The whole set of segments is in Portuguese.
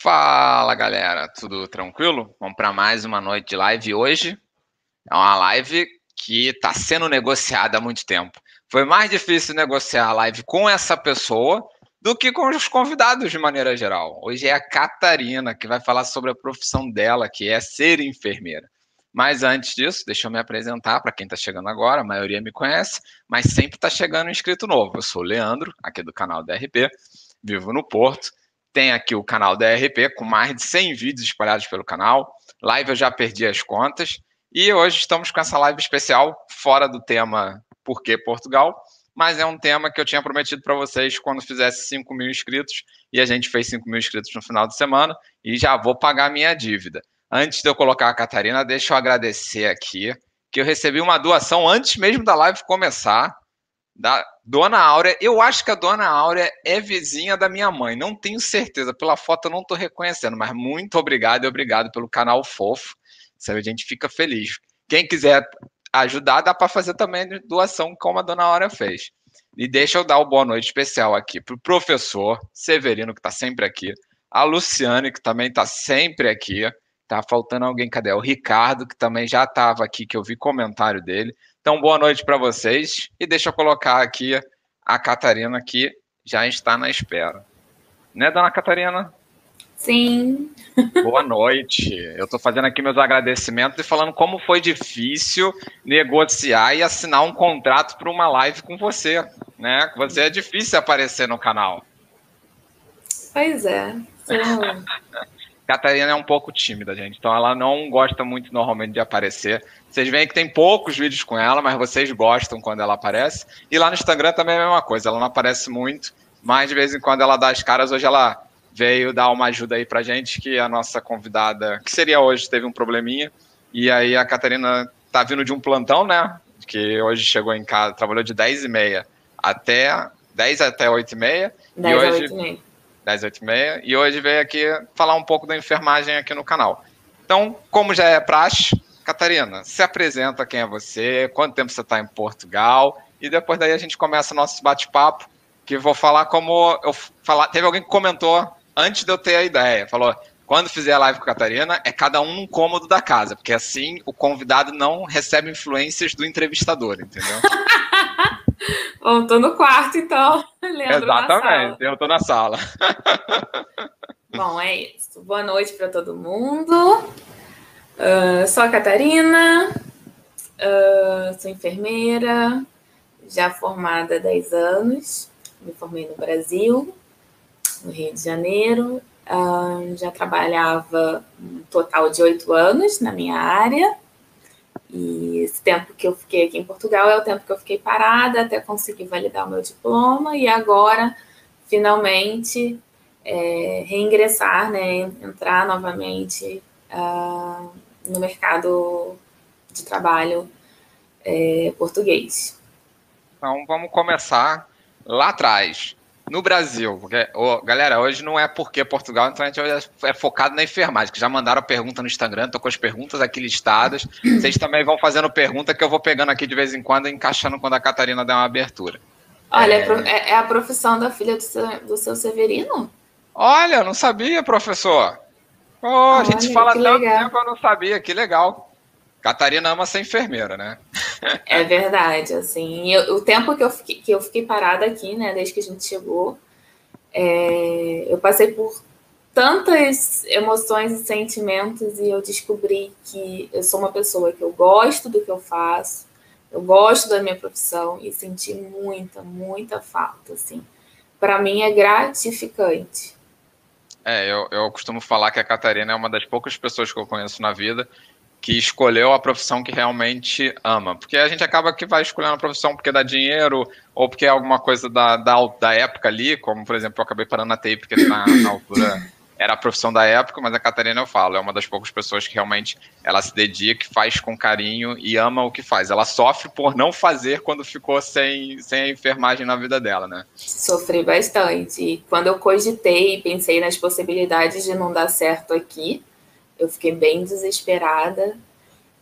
Fala galera, tudo tranquilo? Vamos para mais uma noite de live hoje. É uma live que está sendo negociada há muito tempo. Foi mais difícil negociar a live com essa pessoa do que com os convidados de maneira geral. Hoje é a Catarina que vai falar sobre a profissão dela, que é ser enfermeira. Mas antes disso, deixa eu me apresentar para quem está chegando agora. A maioria me conhece, mas sempre está chegando um inscrito novo. Eu sou o Leandro, aqui do canal DRP, vivo no Porto tem aqui o canal da RP com mais de 100 vídeos espalhados pelo canal. Live eu já perdi as contas. E hoje estamos com essa live especial, fora do tema Por que Portugal? Mas é um tema que eu tinha prometido para vocês quando fizesse 5 mil inscritos. E a gente fez 5 mil inscritos no final de semana. E já vou pagar minha dívida. Antes de eu colocar a Catarina, deixa eu agradecer aqui que eu recebi uma doação antes mesmo da live começar da Dona Áurea. Eu acho que a Dona Áurea é vizinha da minha mãe. Não tenho certeza. Pela foto eu não estou reconhecendo, mas muito obrigado e obrigado pelo canal fofo. Sabe, a gente fica feliz. Quem quiser ajudar, dá para fazer também doação, como a Dona Áurea fez. E deixa eu dar o boa noite especial aqui para o professor Severino, que está sempre aqui, a Luciane, que também está sempre aqui. Tá faltando alguém, cadê? O Ricardo, que também já estava aqui, que eu vi comentário dele. Então, boa noite para vocês. E deixa eu colocar aqui a Catarina, que já está na espera. Né, dona Catarina? Sim. Boa noite. Eu estou fazendo aqui meus agradecimentos e falando como foi difícil negociar e assinar um contrato para uma live com você. Né? Você é difícil aparecer no canal. Pois é. Sim. Catarina é um pouco tímida, gente. Então ela não gosta muito normalmente de aparecer. Vocês veem que tem poucos vídeos com ela, mas vocês gostam quando ela aparece. E lá no Instagram também é a mesma coisa. Ela não aparece muito, mas de vez em quando ela dá as caras. Hoje ela veio dar uma ajuda aí pra gente, que a nossa convidada, que seria hoje, teve um probleminha. E aí a Catarina tá vindo de um plantão, né? Que hoje chegou em casa, trabalhou de 10 e meia até 10 até 8 e meia. 10 e hoje, a 8 e meia 10, 8 e e hoje veio aqui falar um pouco da enfermagem aqui no canal. Então, como já é praxe, Catarina, se apresenta quem é você, quanto tempo você está em Portugal, e depois daí a gente começa nosso bate-papo, que vou falar como eu falar. Teve alguém que comentou antes de eu ter a ideia, falou: quando fizer a live com a Catarina, é cada um num cômodo da casa, porque assim o convidado não recebe influências do entrevistador, entendeu? Bom, tô no quarto, então. Leandro Exatamente, eu tô na sala. Bom, é isso. Boa noite para todo mundo. Uh, sou a Catarina, uh, sou enfermeira, já formada há 10 anos. Me formei no Brasil, no Rio de Janeiro. Uh, já trabalhava um total de oito anos na minha área. E esse tempo que eu fiquei aqui em Portugal é o tempo que eu fiquei parada até conseguir validar o meu diploma e agora, finalmente, é, reingressar, né, entrar novamente uh, no mercado de trabalho é, português. Então, vamos começar lá atrás no Brasil, porque, oh, galera, hoje não é porque Portugal, então a gente é focado na enfermagem, que já mandaram pergunta no Instagram, tô com as perguntas aqui listadas. Vocês também vão fazendo pergunta que eu vou pegando aqui de vez em quando, encaixando quando a Catarina der uma abertura. Olha, é, é, é a profissão da filha do seu, do seu Severino? Olha, não sabia, professor. Oh, a gente fala tanto legal. tempo, eu não sabia, que legal. Catarina ama ser enfermeira, né? É verdade, assim. Eu, o tempo que eu, fiquei, que eu fiquei parada aqui, né, desde que a gente chegou, é, eu passei por tantas emoções e sentimentos e eu descobri que eu sou uma pessoa que eu gosto do que eu faço, eu gosto da minha profissão e senti muita, muita falta, assim. Para mim é gratificante. É, eu, eu costumo falar que a Catarina é uma das poucas pessoas que eu conheço na vida que escolheu a profissão que realmente ama. Porque a gente acaba que vai escolhendo a profissão porque dá dinheiro, ou porque é alguma coisa da, da, da época ali, como, por exemplo, eu acabei parando na TI, porque na, na altura era a profissão da época, mas a Catarina eu falo, é uma das poucas pessoas que realmente ela se dedica, faz com carinho e ama o que faz. Ela sofre por não fazer quando ficou sem, sem a enfermagem na vida dela, né? Sofri bastante. E quando eu cogitei e pensei nas possibilidades de não dar certo aqui, eu fiquei bem desesperada.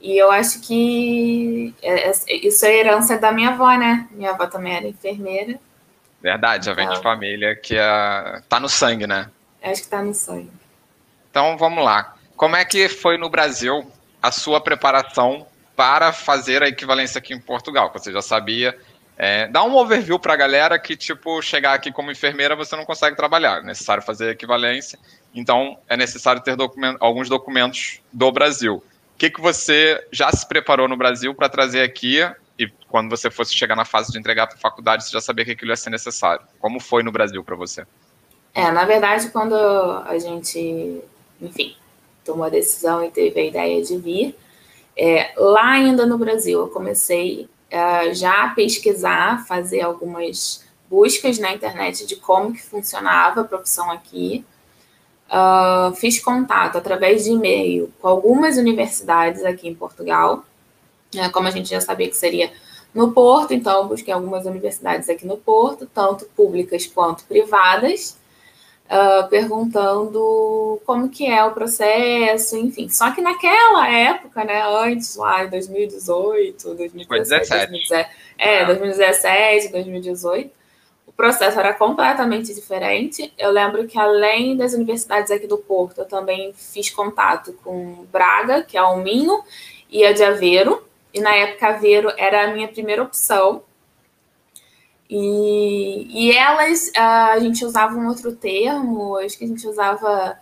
E eu acho que é, é, isso é herança da minha avó, né? Minha avó também era enfermeira. Verdade, já vem de então. família que é, tá no sangue, né? Acho que tá no sangue. Então vamos lá. Como é que foi no Brasil a sua preparação para fazer a equivalência aqui em Portugal? Você já sabia. É, dá um overview para a galera que, tipo, chegar aqui como enfermeira você não consegue trabalhar. É necessário fazer equivalência. Então, é necessário ter alguns documentos do Brasil. O que, que você já se preparou no Brasil para trazer aqui e quando você fosse chegar na fase de entregar para a faculdade, você já sabia que aquilo ia ser necessário. Como foi no Brasil para você? É, na verdade, quando a gente, enfim, tomou a decisão e teve a ideia de vir, é, lá ainda no Brasil, eu comecei uh, já pesquisar, fazer algumas buscas na internet de como que funcionava a profissão aqui. Uh, fiz contato através de e-mail com algumas universidades aqui em Portugal, é, como a gente já sabia que seria no Porto, então busquei algumas universidades aqui no Porto, tanto públicas quanto privadas, uh, perguntando como que é o processo, enfim. Só que naquela época, né, antes lá em 2018, 2017, 2017 é, 2017, 2018, o processo era completamente diferente. Eu lembro que além das universidades aqui do Porto, eu também fiz contato com Braga, que é o Minho, e a de Aveiro, e na época Aveiro era a minha primeira opção. E, e elas, a gente usava um outro termo, acho que a gente usava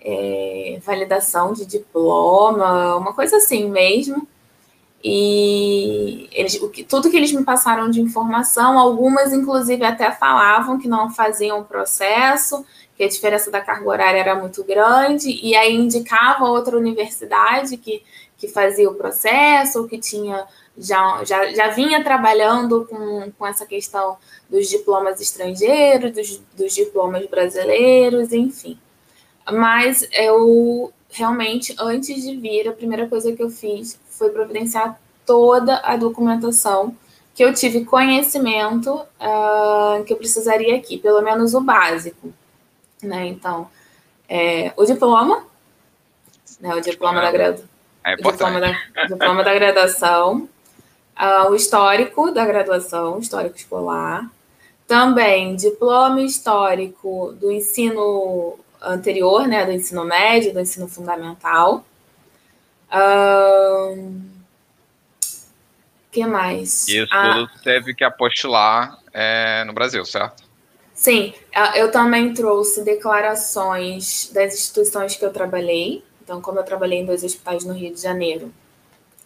é, validação de diploma, uma coisa assim mesmo. E eles, o que, tudo que eles me passaram de informação, algumas inclusive até falavam que não faziam o processo, que a diferença da carga horária era muito grande, e aí indicava outra universidade que que fazia o processo, ou que tinha já, já, já vinha trabalhando com, com essa questão dos diplomas estrangeiros, dos, dos diplomas brasileiros, enfim. Mas eu realmente, antes de vir, a primeira coisa que eu fiz foi providenciar toda a documentação que eu tive conhecimento uh, que eu precisaria aqui, pelo menos o básico. Né? Então, é, o diploma, né, o diploma da graduação é diploma da, diploma da graduação, uh, o histórico da graduação, histórico escolar, também diploma histórico do ensino anterior, né, do ensino médio, do ensino fundamental. O uh, que mais? Isso ah, tudo teve que apostilar é, no Brasil, certo? Sim, ah, eu também trouxe declarações das instituições que eu trabalhei, então, como eu trabalhei em dois hospitais no Rio de Janeiro,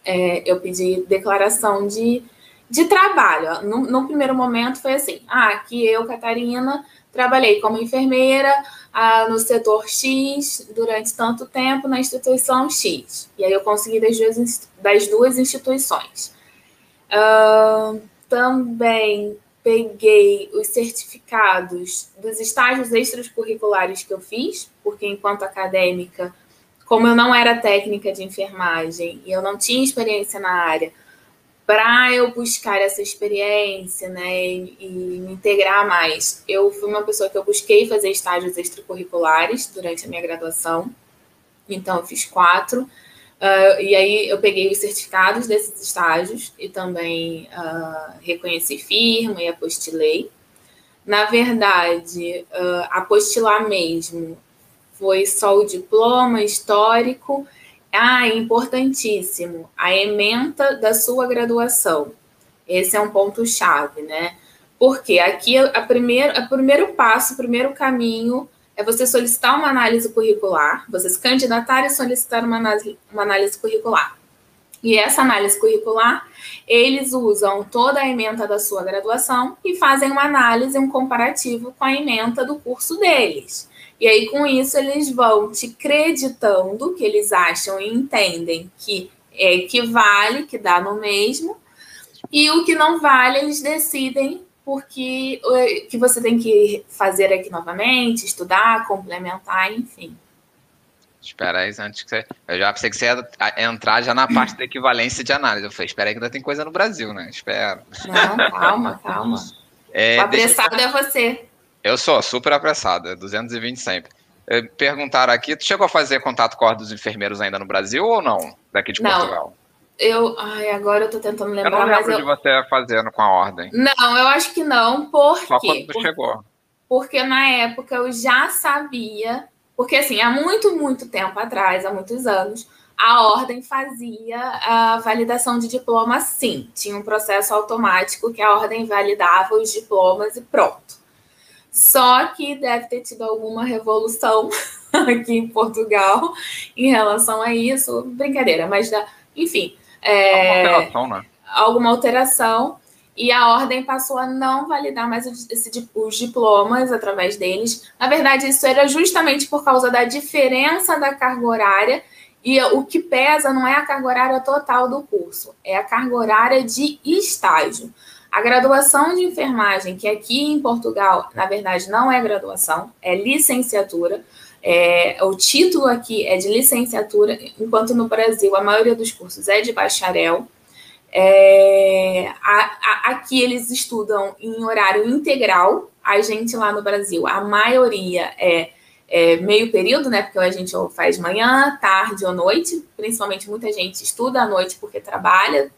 é, eu pedi declaração de, de trabalho. No, no, primeiro momento foi assim: ah, aqui eu, Catarina, trabalhei como enfermeira ah, no setor X durante tanto tempo na instituição X. E aí eu consegui das duas, das duas instituições. Uh, também peguei os certificados dos estágios extracurriculares que eu fiz, porque enquanto acadêmica como eu não era técnica de enfermagem e eu não tinha experiência na área, para eu buscar essa experiência, né, e, e, me integrar mais, eu fui uma pessoa que eu busquei fazer estágios extracurriculares durante a minha graduação. Então, eu fiz quatro. Uh, e aí, eu peguei os certificados desses estágios e também uh, reconheci firma e apostilei. Na verdade, uh, apostilar mesmo, foi só o diploma histórico. Ah, importantíssimo, a ementa da sua graduação. Esse é um ponto-chave, né? Porque aqui a primeiro, o primeiro passo, o primeiro caminho é você solicitar uma análise curricular, você se candidatar e solicitar uma análise, uma análise curricular. E essa análise curricular, eles usam toda a ementa da sua graduação e fazem uma análise, um comparativo com a ementa do curso deles. E aí, com isso, eles vão te creditando que eles acham e entendem que é que vale, que dá no mesmo, e o que não vale, eles decidem porque que você tem que fazer aqui novamente, estudar, complementar, enfim. Espera aí, antes que você. Eu já pensei que você ia entrar já na parte da equivalência de análise. Eu falei, espera aí que ainda tem coisa no Brasil, né? Espera. Não, calma, calma. É, o apressado é você. Eu sou super apressado, é 220 sempre. Eh, perguntaram aqui, tu chegou a fazer contato com a dos enfermeiros ainda no Brasil ou não? Daqui de não. Portugal? Eu, ai, agora eu tô tentando lembrar. Eu não lembro de eu... você fazendo com a ordem. Não, eu acho que não, porque... Só quando tu chegou. Porque na época eu já sabia Porque, assim, há muito, muito tempo atrás, há muitos anos, a ordem fazia a validação de diploma sim. Tinha um processo automático que a ordem validava os diplomas e pronto. Só que deve ter tido alguma revolução aqui em Portugal em relação a isso. Brincadeira, mas da, enfim. É, alguma alteração, né? Alguma alteração. E a ordem passou a não validar mais esse, os diplomas através deles. Na verdade, isso era justamente por causa da diferença da carga horária e o que pesa não é a carga horária total do curso, é a carga horária de estágio. A graduação de enfermagem, que aqui em Portugal, na verdade, não é graduação, é licenciatura. É, o título aqui é de licenciatura, enquanto no Brasil a maioria dos cursos é de bacharel. É, a, a, aqui eles estudam em horário integral. A gente lá no Brasil, a maioria é é, meio período, né? Porque a gente faz manhã, tarde ou noite. Principalmente muita gente estuda à noite porque trabalha.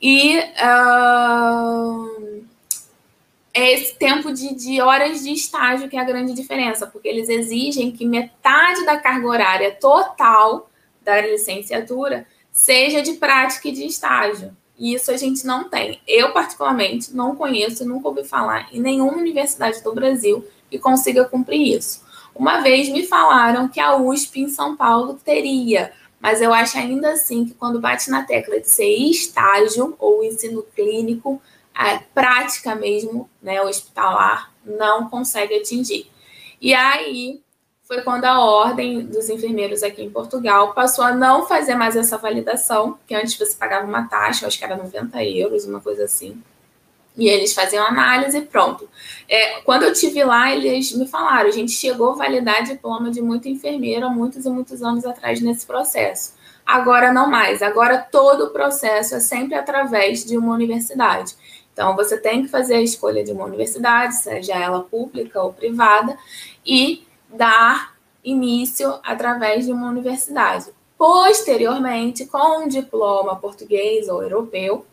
E uh, é esse tempo de, de horas de estágio que é a grande diferença, porque eles exigem que metade da carga horária total da licenciatura seja de prática e de estágio. E isso a gente não tem. Eu, particularmente, não conheço, nunca ouvi falar em nenhuma universidade do Brasil que consiga cumprir isso. Uma vez me falaram que a USP em São Paulo teria, mas eu acho ainda assim que quando bate na tecla de ser estágio ou ensino clínico, a prática mesmo, né, hospitalar, não consegue atingir. E aí foi quando a ordem dos enfermeiros aqui em Portugal passou a não fazer mais essa validação, que antes você pagava uma taxa, acho que era 90 euros, uma coisa assim. E eles faziam análise e pronto. É, quando eu tive lá, eles me falaram: a gente chegou a validar diploma de muita enfermeira muitos e muitos anos atrás nesse processo. Agora não mais. Agora todo o processo é sempre através de uma universidade. Então você tem que fazer a escolha de uma universidade, seja ela pública ou privada, e dar início através de uma universidade. Posteriormente, com um diploma português ou europeu,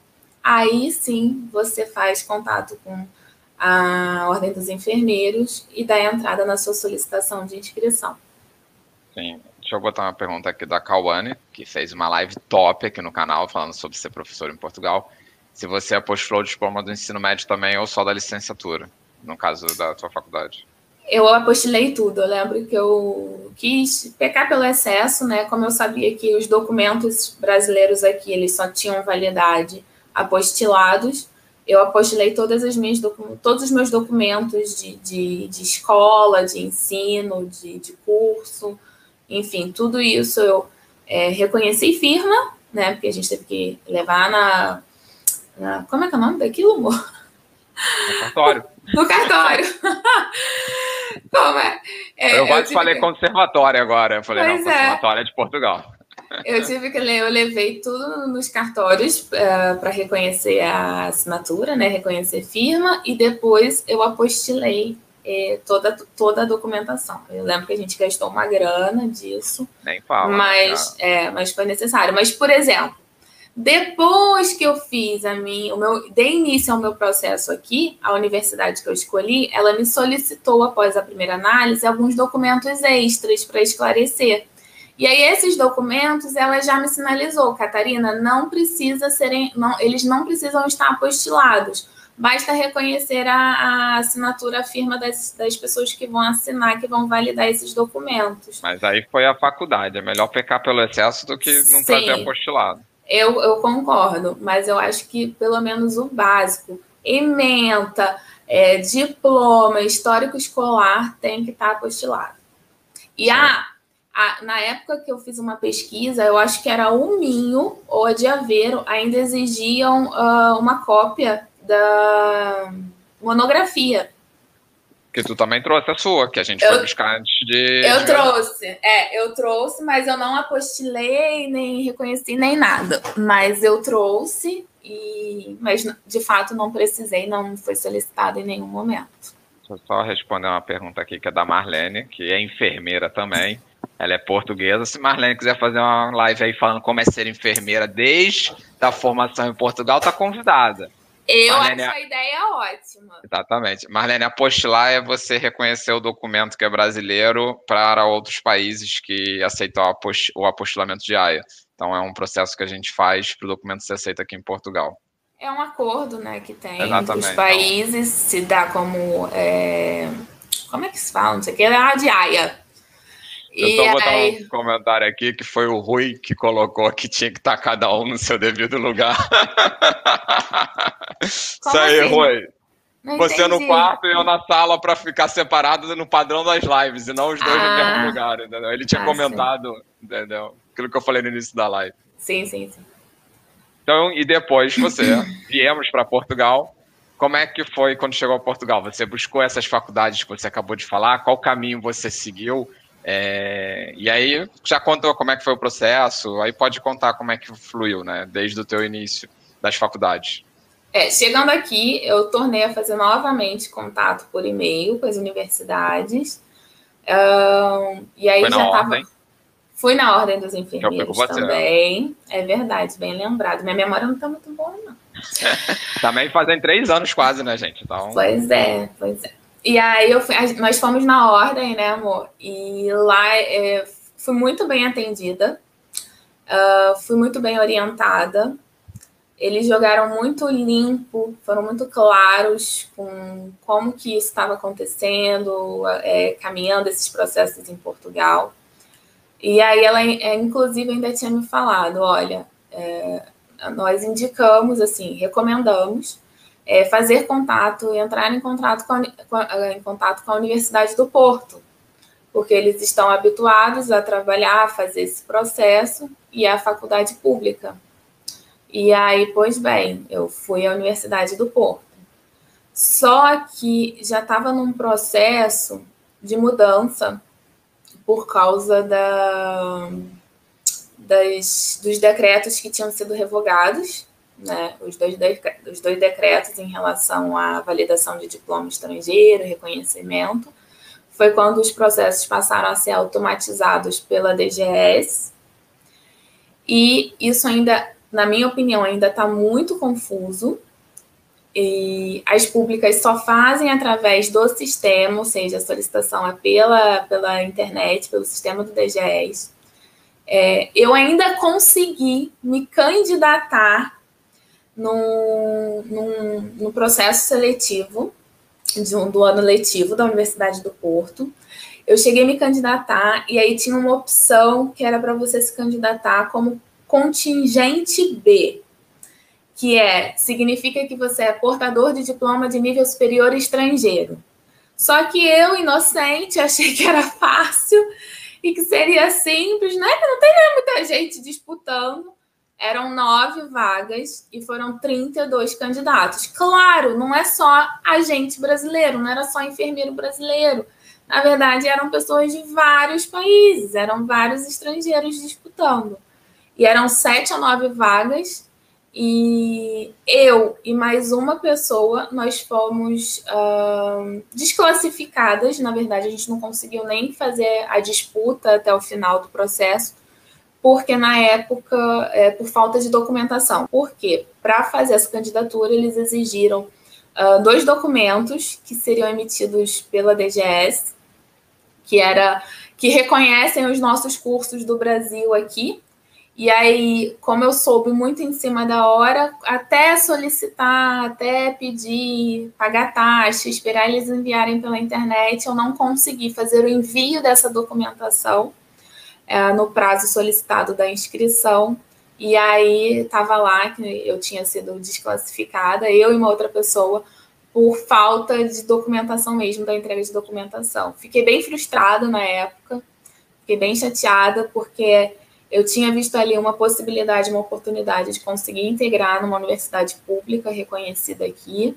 aí sim você faz contato com a Ordem dos Enfermeiros e dá entrada na sua solicitação de inscrição. Sim. Deixa eu botar uma pergunta aqui da Cauane, que fez uma live top aqui no canal falando sobre ser professor em Portugal. Se você apostolou o diploma do ensino médio também ou só da licenciatura, no caso da sua faculdade. Eu apostilei tudo. Eu lembro que eu quis pecar pelo excesso, né? Como eu sabia que os documentos brasileiros aqui eles só tinham validade apostilados. Eu apostilei todas as minhas todos os meus documentos de, de, de escola, de ensino, de, de, curso, enfim, tudo isso eu é, reconheci firma, né? Porque a gente teve que levar na. na como é que é o nome daquilo, amor? No cartório. no cartório. como é? é eu quase falei que... conservatório agora. Eu falei, pois não, é. conservatório é de Portugal. Eu tive que ler, eu levei tudo nos cartórios uh, é, para reconhecer a assinatura, né? Reconhecer firma, e depois eu apostilei eh, toda, toda a documentação. Eu lembro que a gente gastou uma grana disso. Nem fala. Mas, é, mas foi necessário. Mas, por exemplo, depois que eu fiz a minha, o meu, dei início ao meu processo aqui, a universidade que eu escolhi, ela me solicitou, após a primeira análise, alguns documentos extras para esclarecer. E aí esses documentos ela já me sinalizou, Catarina, não precisa serem, não, eles não precisam estar apostilados. Basta reconhecer a, a assinatura, a firma das, das pessoas que vão assinar, que vão validar esses documentos. Mas aí foi a faculdade. É melhor pecar pelo excesso do que não Sim, trazer apostilado. Eu, eu concordo, mas eu acho que pelo menos o básico, ementa, é, diploma, histórico escolar, tem que estar apostilado. E Sim. A, na época que eu fiz uma pesquisa, eu acho que era o Minho ou a de Aveiro, ainda exigiam uh, uma cópia da monografia. Que tu também trouxe a sua, que a gente eu, foi buscar antes de. Eu de trouxe, é, eu trouxe, mas eu não apostilei, nem reconheci, nem nada. Mas eu trouxe, e mas de fato não precisei, não foi solicitado em nenhum momento. Deixa eu só responder uma pergunta aqui que é da Marlene, que é enfermeira também. Ela é portuguesa. Se Marlene quiser fazer uma live aí falando como é ser enfermeira desde a formação em Portugal, tá convidada. Eu Marlene, acho a ideia ótima. Exatamente. Marlene, apostilar é você reconhecer o documento que é brasileiro para outros países que aceitam o apostilamento de AIA. Então, é um processo que a gente faz para o documento ser aceito aqui em Portugal. É um acordo né, que tem Exatamente. entre os países, se dá como. É... Como é que se fala? Não sei o que, é de AIA. Eu só vou botar um comentário aqui que foi o Rui que colocou que tinha que estar cada um no seu devido lugar. Isso aí, assim? Rui. Não Você entendi. no quarto e eu na sala para ficar separado no padrão das lives, e não os dois ah, no mesmo lugar, entendeu? Ele tinha ah, comentado, sim. entendeu? Aquilo que eu falei no início da live. Sim, sim, sim. Então, e depois você, viemos para Portugal. Como é que foi quando chegou a Portugal? Você buscou essas faculdades que você acabou de falar? Qual caminho você seguiu? É, e aí já contou como é que foi o processo, aí pode contar como é que fluiu, né? Desde o teu início das faculdades. É, chegando aqui, eu tornei a fazer novamente contato por e-mail com as universidades. Um, e aí foi já estava. Fui na ordem dos enfermeiros também. É verdade, bem lembrado. Minha memória não está muito boa, não. também fazem três anos quase, né, gente? Então... Pois é, pois é. E aí eu fui, nós fomos na ordem, né, amor? E lá é, fui muito bem atendida, uh, fui muito bem orientada. Eles jogaram muito limpo, foram muito claros com como que isso estava acontecendo, é, caminhando esses processos em Portugal. E aí ela, é, inclusive, ainda tinha me falado, olha, é, nós indicamos, assim, recomendamos é, fazer contato entrar em contato com, a, em contato com a Universidade do Porto, porque eles estão habituados a trabalhar, a fazer esse processo, e a faculdade pública. E aí, pois bem, eu fui à Universidade do Porto. Só que já estava num processo de mudança por causa da, das, dos decretos que tinham sido revogados né, os, dois os dois decretos em relação à validação de diploma estrangeiro, reconhecimento, foi quando os processos passaram a ser automatizados pela DGS. E isso ainda, na minha opinião, ainda está muito confuso. E as públicas só fazem através do sistema, ou seja, a solicitação é pela, pela internet, pelo sistema do DGS. É, eu ainda consegui me candidatar no, no, no processo seletivo um, do ano letivo da Universidade do Porto. Eu cheguei a me candidatar e aí tinha uma opção que era para você se candidatar como contingente B, que é significa que você é portador de diploma de nível superior estrangeiro. Só que eu, inocente, achei que era fácil e que seria simples, né? Não tem muita gente disputando eram nove vagas e foram 32 candidatos. Claro, não é só agente brasileiro, não era só enfermeiro brasileiro. Na verdade, eram pessoas de vários países, eram vários estrangeiros disputando. E eram sete a nove vagas, e eu e mais uma pessoa, nós fomos uh, desclassificadas. Na verdade, a gente não conseguiu nem fazer a disputa até o final do processo porque na época, é, por falta de documentação. Porque para fazer essa candidatura, eles exigiram uh, dois documentos que seriam emitidos pela DGS, que era que reconhecem os nossos cursos do Brasil aqui. E aí, como eu soube muito em cima da hora, até solicitar, até pedir, pagar taxa, esperar eles enviarem pela internet, eu não consegui fazer o envio dessa documentação é, no prazo solicitado da inscrição. E aí estava lá que eu tinha sido desclassificada, eu e uma outra pessoa, por falta de documentação mesmo, da entrega de documentação. Fiquei bem frustrada na época, fiquei bem chateada, porque eu tinha visto ali uma possibilidade, uma oportunidade de conseguir integrar numa universidade pública reconhecida aqui.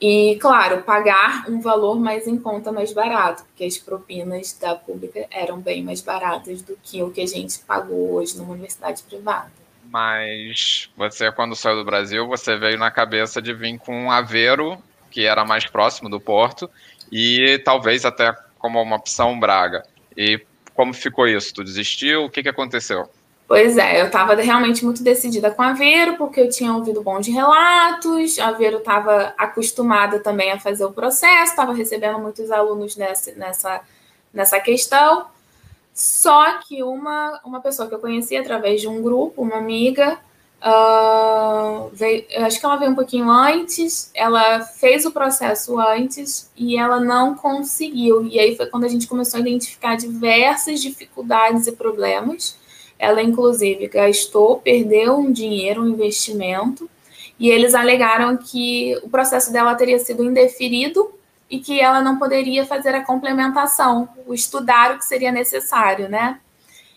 E, claro, pagar um valor mais em conta, mais barato, porque as propinas da pública eram bem mais baratas do que o que a gente pagou hoje numa universidade privada. Mas você, quando saiu do Brasil, você veio na cabeça de vir com um Aveiro, que era mais próximo do Porto, e talvez até como uma opção Braga. E como ficou isso? Tu desistiu? O que, que aconteceu? Pois é, eu estava realmente muito decidida com a Vero, porque eu tinha ouvido bons relatos, a Vero estava acostumada também a fazer o processo, estava recebendo muitos alunos nessa, nessa, nessa questão. Só que uma, uma pessoa que eu conheci através de um grupo, uma amiga, Uh, veio, acho que ela veio um pouquinho antes, ela fez o processo antes e ela não conseguiu. E aí foi quando a gente começou a identificar diversas dificuldades e problemas. Ela, inclusive, gastou, perdeu um dinheiro, um investimento, e eles alegaram que o processo dela teria sido indeferido e que ela não poderia fazer a complementação, o estudar o que seria necessário, né?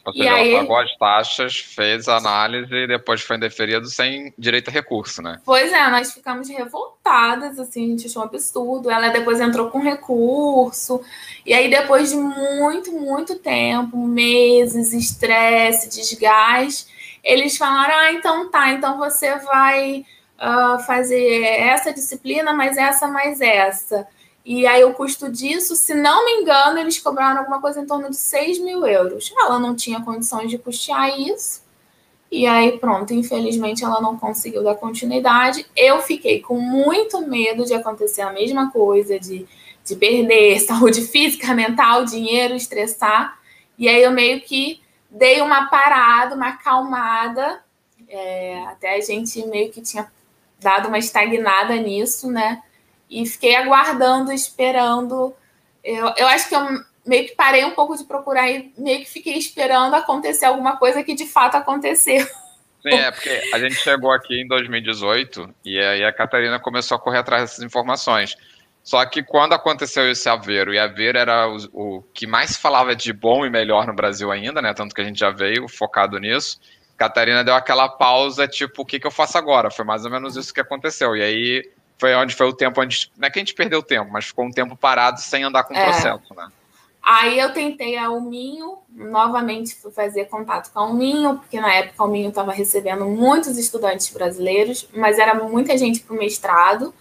Ou seja, e aí, ela pagou as taxas, fez a análise e depois foi indeferido sem direito a recurso, né? Pois é, nós ficamos revoltadas, assim, a gente achou um absurdo. Ela depois entrou com recurso. E aí, depois de muito, muito tempo, meses, estresse, desgaste, eles falaram: ah, então tá, então você vai uh, fazer essa disciplina, mas essa mais essa. E aí o custo disso, se não me engano, eles cobraram alguma coisa em torno de 6 mil euros. Ela não tinha condições de custear isso. E aí, pronto, infelizmente ela não conseguiu dar continuidade. Eu fiquei com muito medo de acontecer a mesma coisa, de, de perder saúde física, mental, dinheiro, estressar. E aí eu meio que dei uma parada, uma acalmada. É, até a gente meio que tinha dado uma estagnada nisso, né? E fiquei aguardando, esperando. Eu, eu acho que eu meio que parei um pouco de procurar e meio que fiquei esperando acontecer alguma coisa que de fato aconteceu. Sim, é porque a gente chegou aqui em 2018 e aí a Catarina começou a correr atrás dessas informações. Só que quando aconteceu esse Aveiro, e Aveiro era o, o, que mais falava de bom e melhor no Brasil ainda, né? Tanto que a gente já veio focado nisso. Catarina deu aquela pausa, tipo, o que, que eu faço agora? Foi mais ou menos isso que aconteceu. E aí foi onde foi o tempo onde. Não é que a gente perdeu tempo, mas ficou um tempo parado sem andar com o é. processo, né? Aí eu tentei a Alminho, novamente fui fazer contato com a Alminho, porque na época a Alminho estava recebendo muitos estudantes brasileiros, mas era muita gente para o mestrado.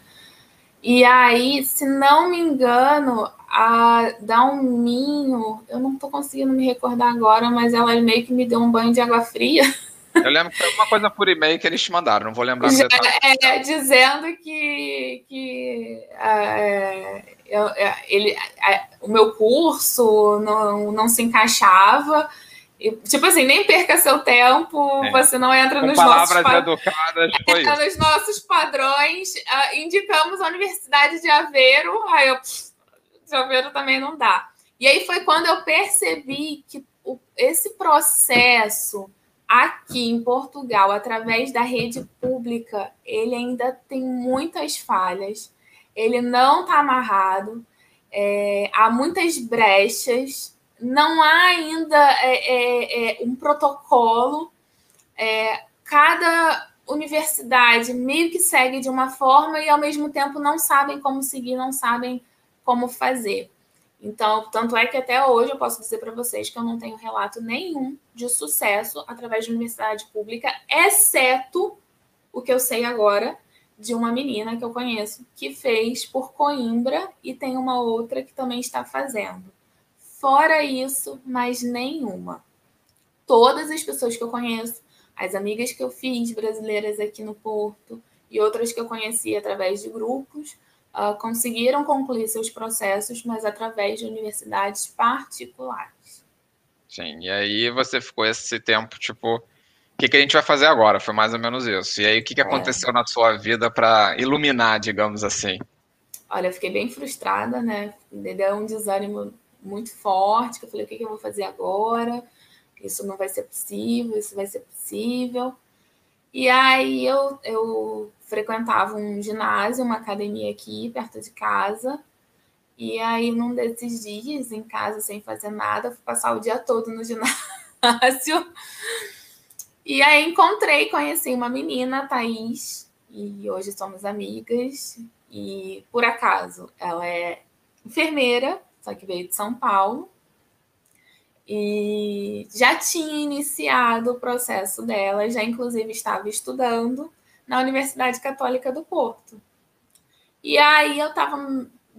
E aí, se não me engano, a Dalminho, eu não estou conseguindo me recordar agora, mas ela meio que me deu um banho de água fria. Eu lembro que foi uma coisa por e-mail que eles te mandaram, não vou lembrar. É, é, dizendo que, que é, eu, é, ele, é, o meu curso não, não se encaixava. E, tipo assim, nem perca seu tempo, é. você não entra Com nos nossos educadas, foi entra nos nossos padrões. Uh, indicamos a Universidade de Aveiro, aí eu, de Aveiro também não dá. E aí foi quando eu percebi que o, esse processo aqui em Portugal, através da rede pública, ele ainda tem muitas falhas, ele não está amarrado, é, há muitas brechas, não há ainda é, é, é um protocolo, é, cada universidade meio que segue de uma forma e ao mesmo tempo não sabem como seguir, não sabem como fazer. Então, tanto é que até hoje eu posso dizer para vocês que eu não tenho relato nenhum de sucesso através de universidade pública, exceto o que eu sei agora de uma menina que eu conheço que fez por Coimbra e tem uma outra que também está fazendo. Fora isso, mais nenhuma. Todas as pessoas que eu conheço, as amigas que eu fiz brasileiras aqui no Porto e outras que eu conheci através de grupos, uh, conseguiram concluir seus processos, mas através de universidades particulares. Sim, e aí você ficou esse tempo, tipo, o que, que a gente vai fazer agora? Foi mais ou menos isso. E aí, o que, que é. aconteceu é. na sua vida para iluminar, digamos assim? Olha, eu fiquei bem frustrada, né? Me deu um desânimo muito forte, que eu falei, o que, que eu vou fazer agora? Isso não vai ser possível, isso vai ser possível. E aí eu, eu frequentava um ginásio, uma academia aqui perto de casa. E aí, num desses dias, em casa, sem fazer nada, fui passar o dia todo no ginásio. E aí encontrei, conheci uma menina, Thaís, e hoje somos amigas. E por acaso, ela é enfermeira, só que veio de São Paulo. E já tinha iniciado o processo dela, já inclusive estava estudando na Universidade Católica do Porto. E aí eu estava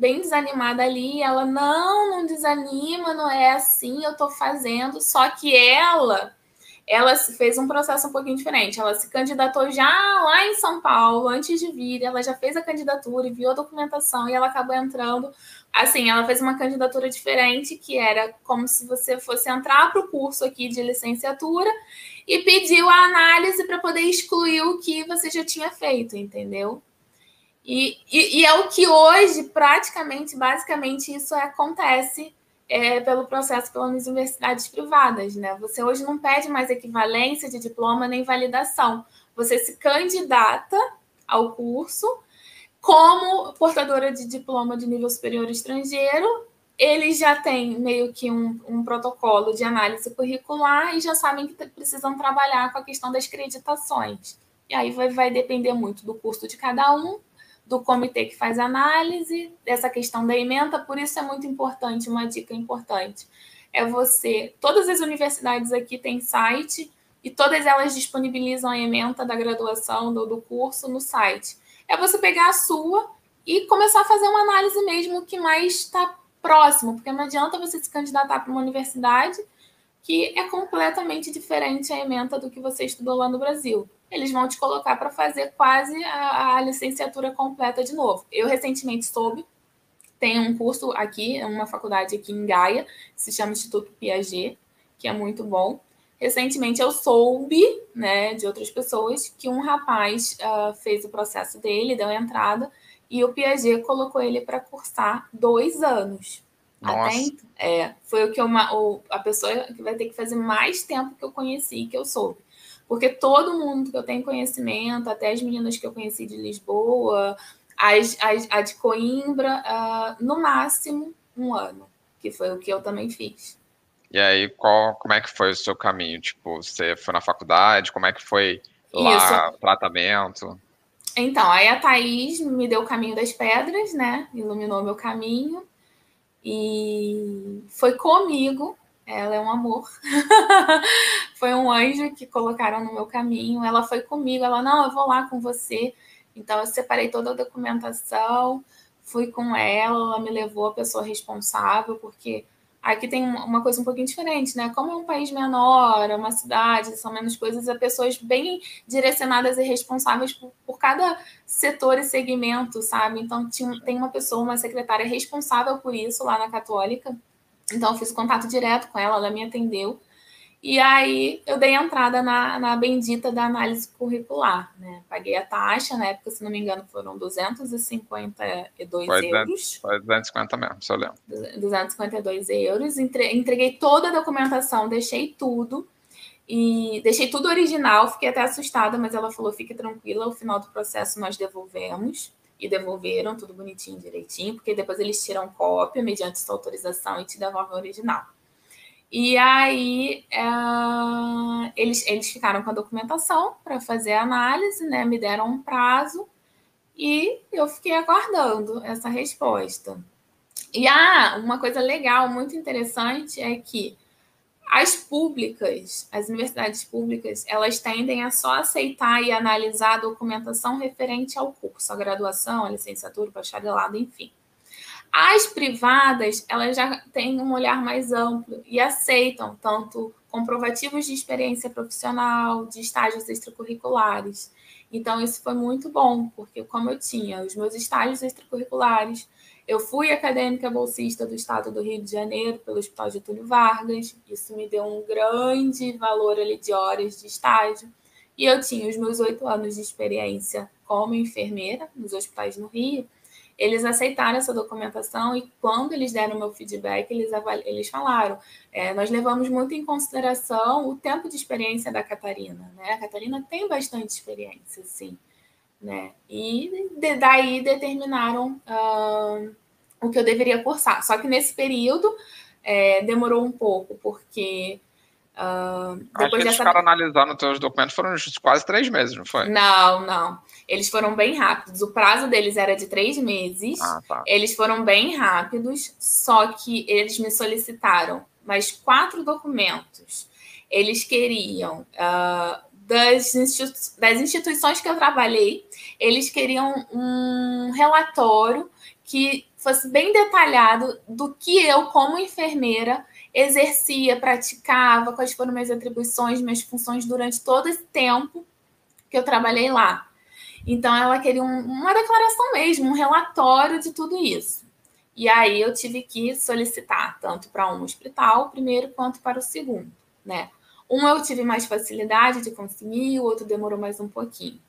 bem desanimada ali, ela, não, não desanima, não é assim, eu estou fazendo. Só que ela ela fez um processo um pouquinho diferente. Ela se candidatou já lá em São Paulo, antes de vir, ela já fez a candidatura e viu a documentação e ela acabou entrando. Assim, ela fez uma candidatura diferente, que era como se você fosse entrar para o curso aqui de licenciatura e pediu a análise para poder excluir o que você já tinha feito, entendeu? E, e, e, é o que hoje, praticamente, basicamente, isso acontece é, pelo processo pelas universidades privadas. Né? Você hoje não pede mais equivalência de diploma nem validação. Você se candidata ao curso como portadora de diploma de nível superior estrangeiro. Eles já têm meio que um, um protocolo de análise curricular e já sabem que precisam trabalhar com a questão das creditações. E aí vai, vai depender muito do custo de cada um do comitê que faz análise dessa questão da emenda, por isso é muito importante, uma dica importante. É você, todas as universidades aqui têm site e todas elas disponibilizam a emenda da graduação do, do curso no site. É você pegar a sua e começar a fazer uma análise mesmo que mais está próximo, porque não adianta você se candidatar para uma universidade que é completamente diferente a emenda do que você estudou lá no Brasil eles vão te colocar para fazer quase a, a, licenciatura completa de novo. Eu recentemente soube, tem um curso aqui, uma faculdade aqui em Gaia, que se chama Instituto Piaget, que é muito bom. Recentemente eu soube, né, de outras pessoas, que um rapaz uh, fez o processo dele, deu entrada, e o Piaget colocou ele para cursar dois anos. Nossa. Até, é, foi o que uma, o, a pessoa que vai ter que fazer mais tempo que eu conheci, que eu soube. Porque todo mundo que eu tenho conhecimento, até as meninas que eu conheci de Lisboa, as, as, a de Coimbra, uh, no máximo um ano, que foi o que eu também fiz. E aí, qual, como é que foi o seu caminho? Tipo, você foi na faculdade? Como é que foi lá o tratamento? Então, aí a Thaís me deu o caminho das pedras, né? Iluminou meu caminho. E foi comigo ela é um amor. foi um anjo que colocaram no meu caminho. Ela foi comigo. Ela, não, eu vou lá com você. Então, eu separei toda a documentação, fui com ela. Ela me levou a pessoa responsável, porque aqui tem uma coisa um pouquinho diferente, né? Como é um país menor, é uma cidade, são menos coisas, é pessoas bem direcionadas e responsáveis por, por cada setor e segmento, sabe? Então, tinha, tem uma pessoa, uma secretária responsável por isso lá na Católica então, eu fiz contato direto com ela, ela me atendeu. E aí eu dei entrada na, na bendita da análise curricular, né? Paguei a taxa, na época, se não me engano, foram 252 foi euros. Foi 250 mesmo, se eu lembro. 252 euros. Entreguei toda a documentação, deixei tudo. E deixei tudo original, fiquei até assustada, mas ela falou: fique tranquila, ao final do processo nós devolvemos e devolveram tudo bonitinho, direitinho, porque depois eles tiram cópia mediante sua autorização e te devolvem o original. E aí é, eles, eles ficaram com a documentação para fazer a análise, né? Me deram um prazo e eu fiquei aguardando essa resposta. E ah, uma coisa legal, muito interessante, é que as públicas, as universidades públicas, elas tendem a só aceitar e analisar a documentação referente ao curso, a graduação, a licenciatura, o bacharelado, enfim. As privadas, elas já têm um olhar mais amplo e aceitam tanto comprovativos de experiência profissional, de estágios extracurriculares. Então, isso foi muito bom, porque como eu tinha os meus estágios extracurriculares, eu fui acadêmica bolsista do estado do Rio de Janeiro pelo Hospital Getúlio Vargas. Isso me deu um grande valor ali de horas de estágio. E eu tinha os meus oito anos de experiência como enfermeira nos hospitais no Rio. Eles aceitaram essa documentação e quando eles deram meu feedback, eles, eles falaram: é, nós levamos muito em consideração o tempo de experiência da Catarina. Né? A Catarina tem bastante experiência, sim. Né? E de, daí determinaram uh, o que eu deveria cursar. Só que nesse período é, demorou um pouco, porque. Uh, depois Acho que dessa... ficaram analisando os teus documentos foram quase três meses, não foi? Não, não. Eles foram bem rápidos. O prazo deles era de três meses. Ah, tá. Eles foram bem rápidos, só que eles me solicitaram mais quatro documentos. Eles queriam uh, das, institu das instituições que eu trabalhei, eles queriam um relatório que fosse bem detalhado do que eu, como enfermeira, exercia, praticava, quais foram minhas atribuições, minhas funções durante todo esse tempo que eu trabalhei lá. Então, ela queria um, uma declaração mesmo, um relatório de tudo isso. E aí eu tive que solicitar tanto para um hospital, primeiro, quanto para o segundo, né? Um eu tive mais facilidade de conseguir, o outro demorou mais um pouquinho.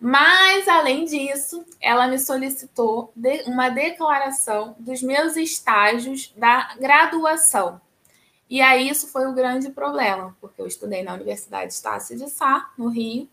Mas, além disso, ela me solicitou uma declaração dos meus estágios da graduação. E aí isso foi o grande problema, porque eu estudei na Universidade Estácio de Sá, no Rio.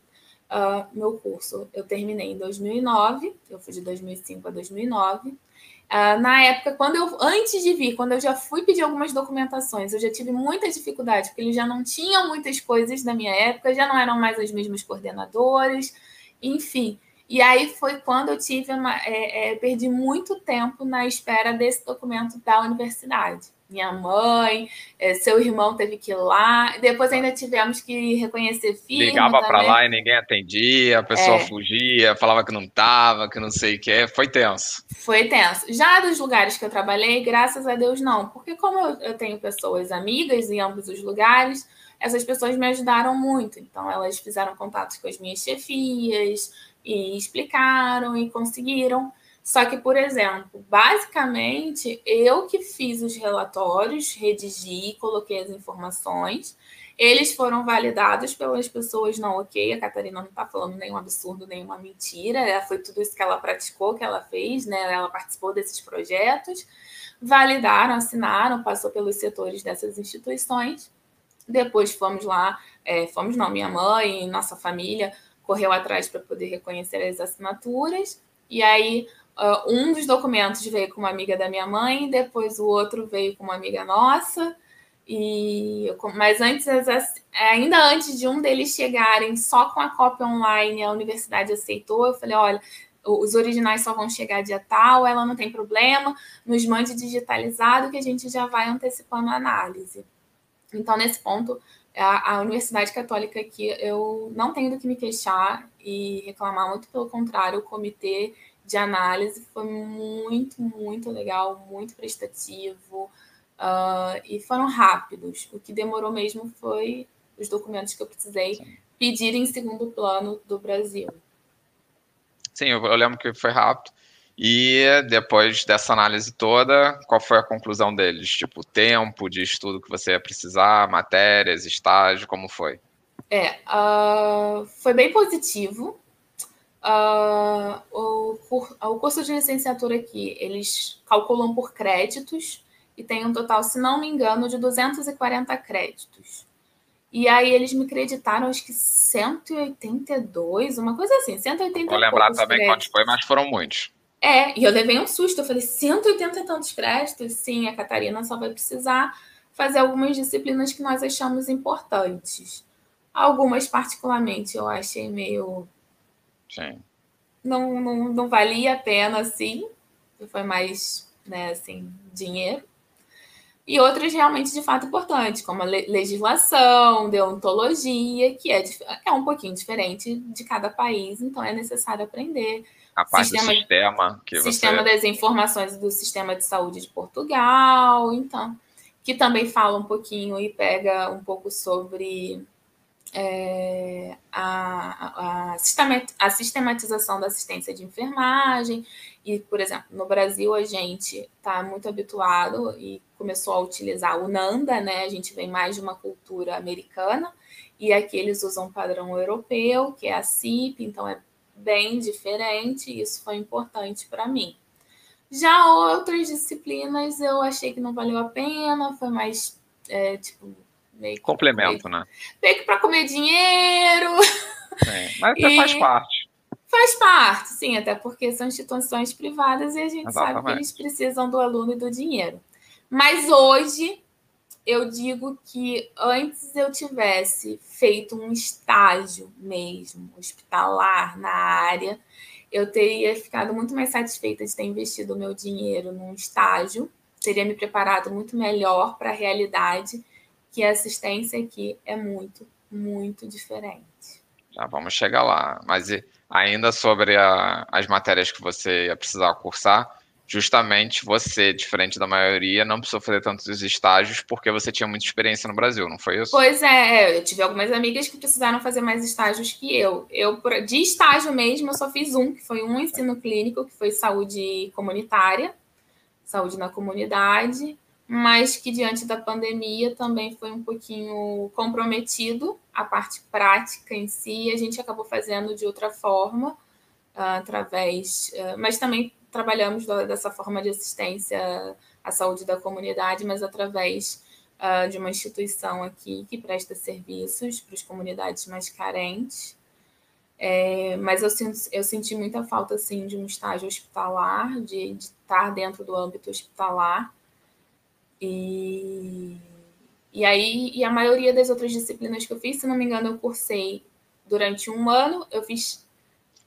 Uh, meu curso eu terminei em 2009, eu fui de 2005 a 2009. Uh, na época, quando eu antes de vir, quando eu já fui pedir algumas documentações, eu já tive muita dificuldade, porque eles já não tinham muitas coisas da minha época, já não eram mais os mesmos coordenadores, enfim. E aí foi quando eu tive uma, é, é, perdi muito tempo na espera desse documento da universidade minha mãe, é, seu irmão teve que ir lá. Depois ainda tivemos que reconhecer filho. Ligava para lá e ninguém atendia, a pessoa é. fugia, falava que não estava, que não sei o que. Foi tenso. Foi tenso. Já dos lugares que eu trabalhei, graças a Deus não, porque como eu, eu tenho pessoas amigas em ambos os lugares, essas pessoas me ajudaram muito. Então elas fizeram contatos com as minhas chefias e explicaram e conseguiram. Só que, por exemplo, basicamente eu que fiz os relatórios, redigi, coloquei as informações, eles foram validados pelas pessoas não ok. A Catarina não está falando nenhum absurdo, nenhuma mentira. Foi tudo isso que ela praticou, que ela fez, né? Ela participou desses projetos, validaram, assinaram, passou pelos setores dessas instituições. Depois fomos lá, é, fomos não, minha mãe, nossa família correu atrás para poder reconhecer as assinaturas. E aí Uh, um dos documentos veio com uma amiga da minha mãe, depois o outro veio com uma amiga nossa. E mas antes, ainda antes de um deles chegarem, só com a cópia online, a universidade aceitou. Eu falei: olha, os originais só vão chegar dia tal, ela não tem problema, nos mande digitalizado que a gente já vai antecipando a análise. Então, nesse ponto, a, a, Universidade Católica aqui, eu não tenho do que me queixar e reclamar, muito pelo contrário, o comitê de análise foi muito, muito legal, muito prestativo uh, e foram rápidos. O que demorou mesmo foi os documentos que eu precisei Sim. pedir em segundo plano do Brasil. Sim, eu, eu lembro que foi rápido. E depois dessa análise toda, qual foi a conclusão deles? Tipo, tempo de estudo que você ia precisar, matérias, estágio, como foi? É, uh, foi bem positivo. Uh, o, o curso de licenciatura aqui, eles calculam por créditos e tem um total, se não me engano, de 240 créditos. E aí eles me creditaram, acho que 182, uma coisa assim, 180 Vou lembrar também quantos foi, mas foram muitos. É, e eu levei um susto, eu falei, 180 e tantos créditos? Sim, a Catarina só vai precisar fazer algumas disciplinas que nós achamos importantes. Algumas, particularmente, eu achei meio Sim. Não, não, não valia a pena, assim. Foi mais, né, assim, dinheiro. E outras realmente de fato importantes, como a legislação, deontologia, que é, é um pouquinho diferente de cada país, então é necessário aprender. A parte sistema, do sistema. Que sistema você... das informações do sistema de saúde de Portugal, então, que também fala um pouquinho e pega um pouco sobre é, a, a, a, sistematização da assistência de enfermagem. E, por exemplo, no Brasil a gente está muito habituado e começou a utilizar o NANDA, né? A gente vem mais de uma cultura americana, e aqui eles usam padrão europeu, que é a CIP, então é bem diferente, e isso foi importante para mim. Já outras disciplinas eu achei que não valeu a pena, foi mais é, tipo meio complemento, né? Meio que para comer dinheiro. É, mas até faz parte. Faz parte, sim, até porque são instituições privadas e a gente Exatamente. sabe que eles precisam do aluno e do dinheiro. Mas hoje eu digo que antes eu tivesse feito um estágio mesmo, hospitalar na área, eu teria ficado muito mais satisfeita de ter investido o meu dinheiro num estágio, teria me preparado muito melhor para a realidade que a assistência aqui é muito, muito diferente. Já vamos chegar lá. Mas ainda sobre a, as matérias que você ia precisar cursar, justamente você, diferente da maioria, não precisou fazer tantos estágios porque você tinha muita experiência no Brasil, não foi isso? Pois é, eu tive algumas amigas que precisaram fazer mais estágios que eu. Eu, de estágio mesmo, eu só fiz um, que foi um ensino clínico, que foi saúde comunitária, saúde na comunidade, mas que diante da pandemia também foi um pouquinho comprometido a parte prática em si, a gente acabou fazendo de outra forma, ah, através, ah, mas também trabalhamos dessa forma de assistência à saúde da comunidade, mas através uh, de uma instituição aqui que presta serviços para as comunidades mais carentes. É, mas eu, eu senti muita falta assim, de um estágio hospitalar, de, de estar dentro do âmbito hospitalar. E, e aí, e a maioria das outras disciplinas que eu fiz, se não me engano, eu cursei durante um ano, eu fiz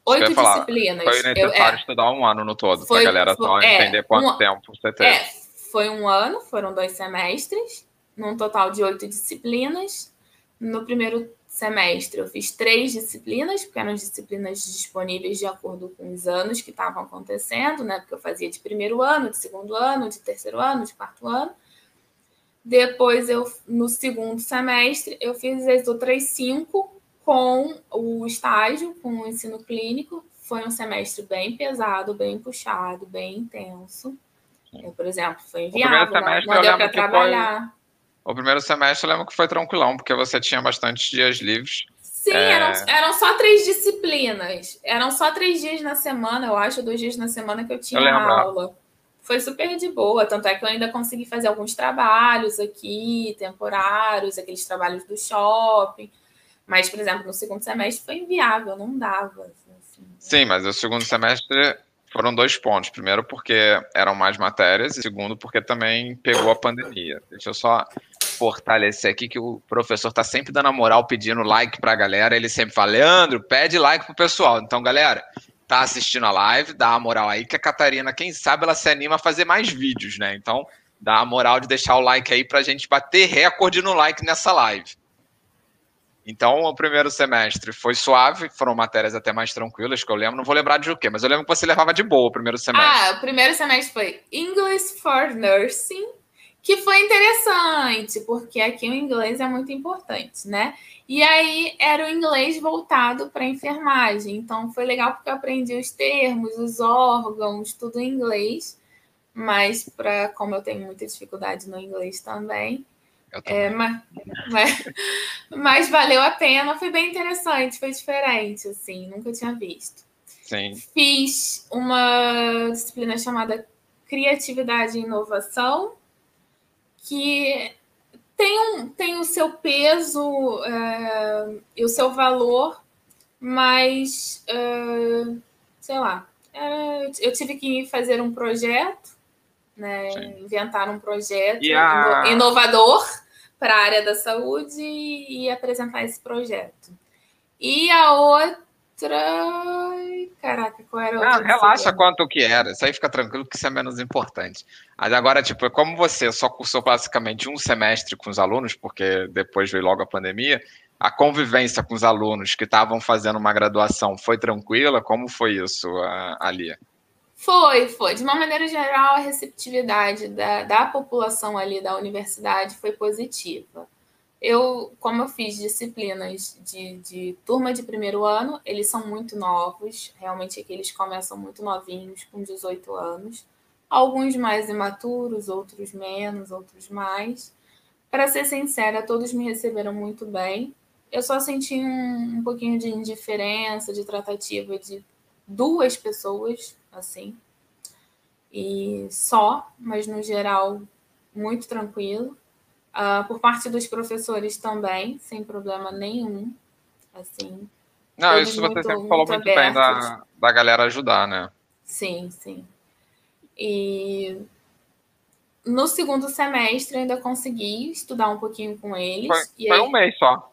Oito disciplinas. Foi necessário eu, é, estudar um ano no todo, para a galera só é, entender quanto um, tempo você teve. É, foi um ano, foram dois semestres, num total de oito disciplinas. No primeiro semestre eu fiz três disciplinas, porque eram disciplinas disponíveis de acordo com os anos que estavam acontecendo, né? Porque eu fazia de primeiro ano, de segundo ano, de terceiro ano, de quarto ano. Depois, eu, no segundo semestre, eu fiz as outras cinco com o estágio, com o ensino clínico. Foi um semestre bem pesado, bem puxado, bem intenso. Eu, por exemplo, foi enviado, não, não deu para trabalhar. Foi... O primeiro semestre eu lembro que foi tranquilão, porque você tinha bastante dias livres. Sim, é... eram, eram só três disciplinas. Eram só três dias na semana, eu acho, dois dias na semana que eu tinha eu aula. Foi super de boa, tanto é que eu ainda consegui fazer alguns trabalhos aqui, temporários, aqueles trabalhos do shopping. Mas, por exemplo, no segundo semestre foi inviável, não dava. Assim. Sim, mas o segundo semestre foram dois pontos. Primeiro, porque eram mais matérias, e segundo, porque também pegou a pandemia. Deixa eu só fortalecer aqui que o professor está sempre dando a moral, pedindo like para a galera. Ele sempre fala, Leandro, pede like pro pessoal. Então, galera, tá assistindo a live, dá a moral aí, que a Catarina, quem sabe, ela se anima a fazer mais vídeos, né? Então, dá a moral de deixar o like aí para a gente bater recorde no like nessa live. Então, o primeiro semestre foi suave, foram matérias até mais tranquilas, que eu lembro. Não vou lembrar de o quê, mas eu lembro que você levava de boa o primeiro semestre. Ah, o primeiro semestre foi English for Nursing, que foi interessante, porque aqui o inglês é muito importante, né? E aí era o inglês voltado para enfermagem. Então, foi legal porque eu aprendi os termos, os órgãos, tudo em inglês. Mas, para como eu tenho muita dificuldade no inglês também, é, mas, mas, mas, valeu a pena, foi bem interessante, foi diferente, assim, nunca tinha visto. Sim. Fiz uma disciplina chamada Criatividade e Inovação, que tem, um, tem o seu peso é, e o seu valor, mas, é, sei lá, era, eu tive que fazer um projeto, né, inventar um projeto a... inovador para a área da saúde e apresentar esse projeto. E a outra. Caraca, qual era a outra? relaxa quanto que era. Isso aí fica tranquilo que isso é menos importante. Mas agora, tipo, como você só cursou basicamente um semestre com os alunos, porque depois veio logo a pandemia, a convivência com os alunos que estavam fazendo uma graduação foi tranquila? Como foi isso ali? Foi, foi. De uma maneira geral, a receptividade da, da população ali da universidade foi positiva. Eu, como eu fiz disciplinas de, de turma de primeiro ano, eles são muito novos, realmente aqui eles começam muito novinhos, com 18 anos. Alguns mais imaturos, outros menos, outros mais. Para ser sincera, todos me receberam muito bem. Eu só senti um, um pouquinho de indiferença, de tratativa de duas pessoas assim. E só, mas no geral, muito tranquilo. Uh, por parte dos professores também, sem problema nenhum. Assim. Não, isso você muito, sempre falou muito, muito bem da, da galera ajudar, né? Sim, sim. E no segundo semestre ainda consegui estudar um pouquinho com eles. Foi, foi aí... um mês só.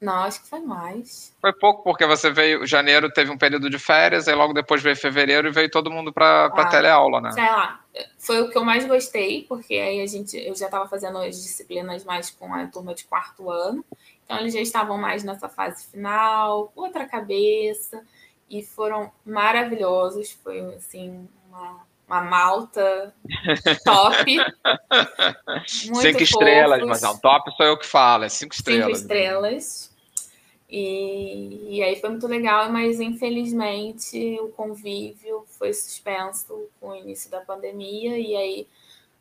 Não, acho que foi mais. Foi pouco, porque você veio. Janeiro teve um período de férias, aí logo depois veio fevereiro e veio todo mundo para ah, teleaula, né? Sei lá. Foi o que eu mais gostei, porque aí a gente, eu já estava fazendo as disciplinas mais com a turma de quarto ano. Então eles já estavam mais nessa fase final, outra cabeça, e foram maravilhosos. Foi assim, uma uma malta top. cinco fofos. estrelas, mas um top sou eu que falo, é cinco estrelas. Cinco estrelas. E, e aí foi muito legal, mas infelizmente o convívio foi suspenso com o início da pandemia, e aí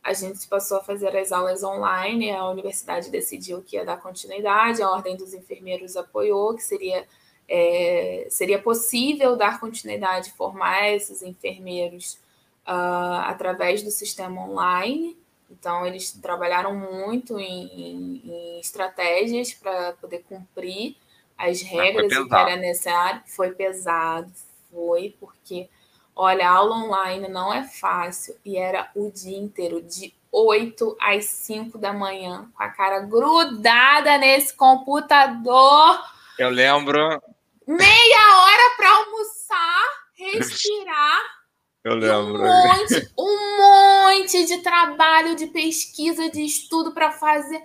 a gente passou a fazer as aulas online, a universidade decidiu que ia dar continuidade, a Ordem dos Enfermeiros apoiou que seria, é, seria possível dar continuidade, formar esses enfermeiros uh, através do sistema online. Então, eles trabalharam muito em, em, em estratégias para poder cumprir as regras que era necessário. Foi pesado, foi, porque, olha, a aula online não é fácil e era o dia inteiro, de 8 às 5 da manhã, com a cara grudada nesse computador. Eu lembro. Meia hora para almoçar, respirar. Eu lembro. Um monte, um monte de trabalho, de pesquisa, de estudo para fazer.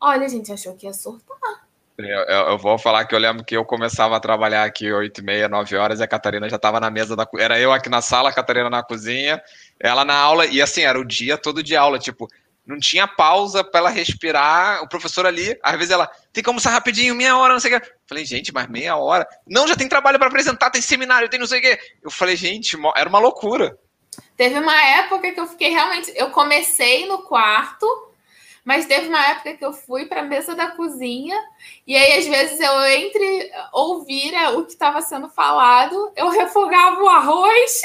Olha, a gente achou que ia surtar. Eu, eu, vou falar que eu lembro que eu começava a trabalhar aqui 8 e meia, 9 horas, e a Catarina já estava na mesa da Era eu aqui na sala, a Catarina na cozinha, ela na aula, e assim, era o dia todo de aula, tipo, não tinha pausa para ela respirar, o professor ali, às vezes ela, tem que almoçar rapidinho, meia hora, não sei o quê. Falei, gente, mas meia hora? Não, já tem trabalho para apresentar, tem seminário, tem não sei o quê. Eu falei, gente, era uma loucura. Teve uma época que eu fiquei realmente, eu comecei no quarto, mas teve uma época que eu fui para a mesa da cozinha e aí às vezes eu entre ouvir o que estava sendo falado, eu refogava o arroz.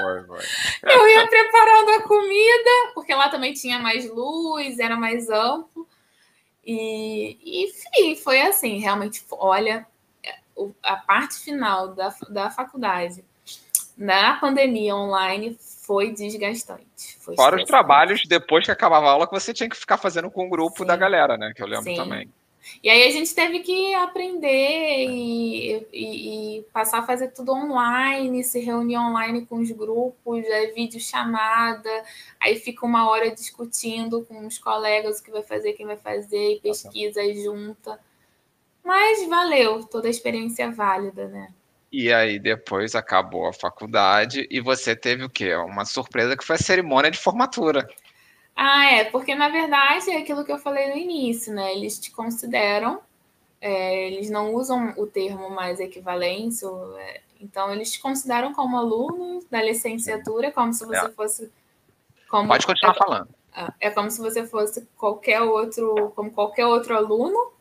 Foi, foi. eu ia preparando a comida, porque lá também tinha mais luz, era mais amplo. E, enfim, foi assim, realmente, olha, a parte final da, da faculdade, na pandemia online, foi desgastante. Foi Fora os trabalhos depois que acabava a aula que você tinha que ficar fazendo com o grupo Sim. da galera, né? Que eu lembro Sim. também. E aí a gente teve que aprender e, e, e, passar a fazer tudo online, se reunir online com os grupos, é vídeo chamada, aí fica uma hora discutindo com os colegas o que vai fazer, quem vai fazer, e pesquisa e junta. Mas valeu, toda a experiência é válida, né? E aí depois acabou a faculdade e você teve o quê? Uma surpresa que foi a cerimônia de formatura. Ah, é, porque na verdade é aquilo que eu falei no início, né? Eles te consideram, é, eles não usam o termo mais equivalência, é, então eles te consideram como aluno da licenciatura, como se você é. fosse. Como, Pode continuar falando. É como se você fosse qualquer outro, como qualquer outro aluno.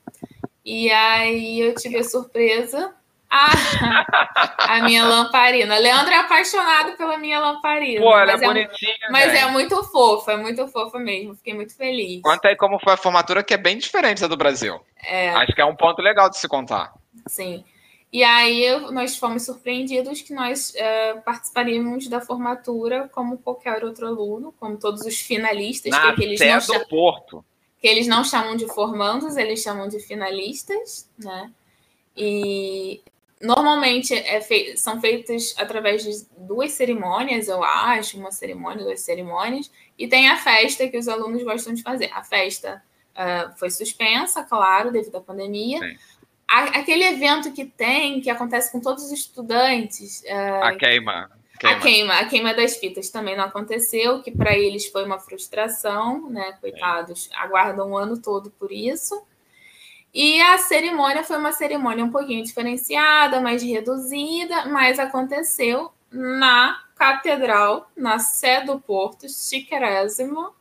E aí eu tive a surpresa a minha lamparina. Leandro é apaixonado pela minha lamparina. Pô, ela é, é bonitinha. Mas é muito fofa, é muito fofa mesmo. Fiquei muito feliz. Conta aí como foi a formatura, que é bem diferente da do Brasil. É. Acho que é um ponto legal de se contar. Sim. E aí nós fomos surpreendidos que nós é, participaríamos da formatura como qualquer outro aluno, como todos os finalistas. Na que eles não chamam, Porto. Que eles não chamam de formandos, eles chamam de finalistas, né? E Normalmente é fei são feitas através de duas cerimônias, eu acho, uma cerimônia, duas cerimônias, e tem a festa que os alunos gostam de fazer. A festa uh, foi suspensa, claro, devido à pandemia. A, aquele evento que tem, que acontece com todos os estudantes. Uh, a queima. Queima. A queima, a queima das fitas também não aconteceu, que para eles foi uma frustração, né? Coitados, aguardam o ano todo por isso. E a cerimônia foi uma cerimônia um pouquinho diferenciada, mais reduzida, mas aconteceu na Catedral, na Sé do Porto, chiquérrimo.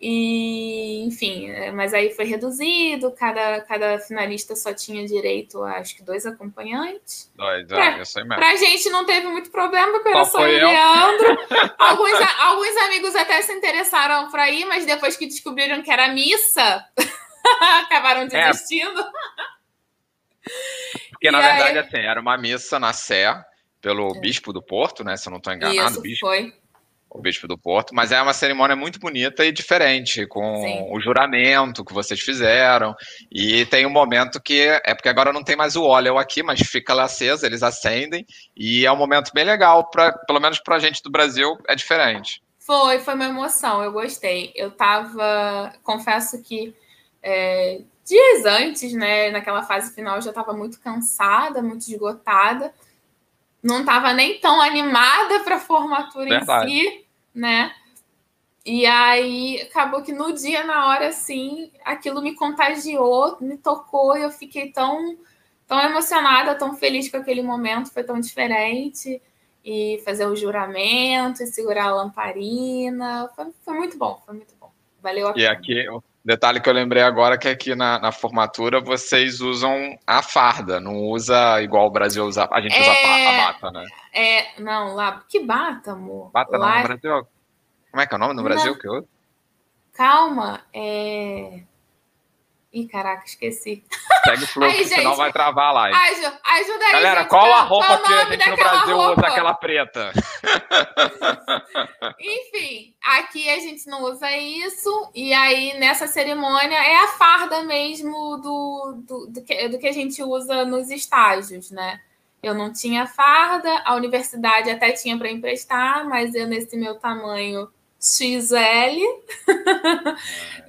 E, enfim, é, mas aí foi reduzido, cada, cada finalista só tinha direito a acho que dois acompanhantes. Dois, pra, é, eu sei mesmo. Pra gente não teve muito problema, porque era só o Leandro. alguns, alguns amigos até se interessaram para ir, mas depois que descobriram que era missa. Acabaram é. desistindo. É. Porque, e na aí... verdade, assim, era uma missa na Sé pelo é. bispo do Porto, né? Se eu não estou enganado, Isso, bispo. foi. O bispo do Porto, mas é uma cerimônia muito bonita e diferente, com Sim. o juramento que vocês fizeram. E tem um momento que é porque agora não tem mais o óleo aqui, mas fica lá aceso, eles acendem, e é um momento bem legal, pra, pelo menos para a gente do Brasil, é diferente. Foi, foi uma emoção, eu gostei. Eu tava, confesso que é, dias antes, né, naquela fase final, eu já estava muito cansada, muito esgotada. não estava nem tão animada para a formatura Verdade. em si, né? E aí acabou que no dia, na hora, assim, aquilo me contagiou, me tocou, e eu fiquei tão, tão emocionada, tão feliz com aquele momento, foi tão diferente. E fazer o juramento, e segurar a lamparina, foi, foi muito bom, foi muito bom. Valeu a pena. E aqui, detalhe que eu lembrei agora que aqui na, na, formatura vocês usam a farda, não usa igual o Brasil usa, a gente é... usa a bata, né? É, não, lá, que bata, amor? Bata lá... não, no Brasil como é que é o nome no Brasil Não. que eu... Calma, é. Ih, caraca, esqueci. Segue o fluxo, senão vai travar a live. Ajuda, ajuda aí, Galera, gente, qual a roupa qual que a gente no Brasil roupa? usa aquela preta? Enfim, aqui a gente não usa isso. E aí, nessa cerimônia, é a farda mesmo do, do, do, que, do que a gente usa nos estágios, né? Eu não tinha farda, a universidade até tinha para emprestar, mas eu, nesse meu tamanho, XL,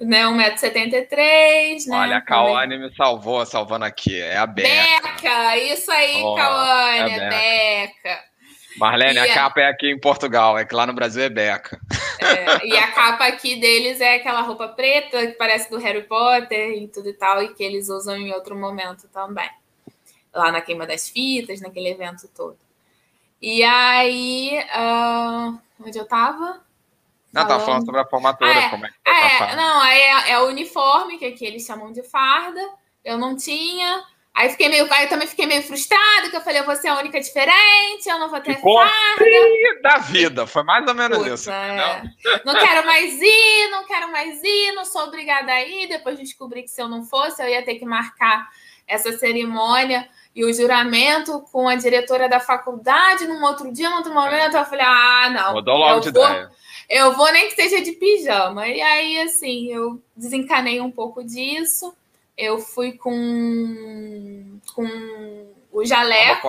né? 1,73m. Né? Olha, a Kawane me salvou, salvando aqui. É a Beca. Beca, isso aí, oh, Kawane, é, é Beca. Marlene, e a, a capa é aqui em Portugal, é que lá no Brasil é Beca. É, e a capa aqui deles é aquela roupa preta que parece do Harry Potter e tudo e tal, e que eles usam em outro momento também. Lá na queima das fitas, naquele evento todo. E aí, uh, onde eu tava? Não, tá falando sobre a formatura, ah, é, como é que tá é, Não, aí é, é, o uniforme, que aqui eles chamam de farda. Eu não tinha. Aí fiquei meio. Aí eu também fiquei meio frustrada, que eu falei, vou ser a única diferente, eu não vou ter Ficou farda. da vida, foi mais ou menos Puta, isso. É. Não quero mais ir, não quero mais ir, não sou obrigada a ir. Depois descobri que se eu não fosse, eu ia ter que marcar essa cerimônia e o juramento com a diretora da faculdade num outro dia, num outro momento. Eu falei, ah, não. Mudou logo de vou, ideia eu vou nem que seja de pijama. E aí, assim, eu desencanei um pouco disso. Eu fui com, com o jaleco.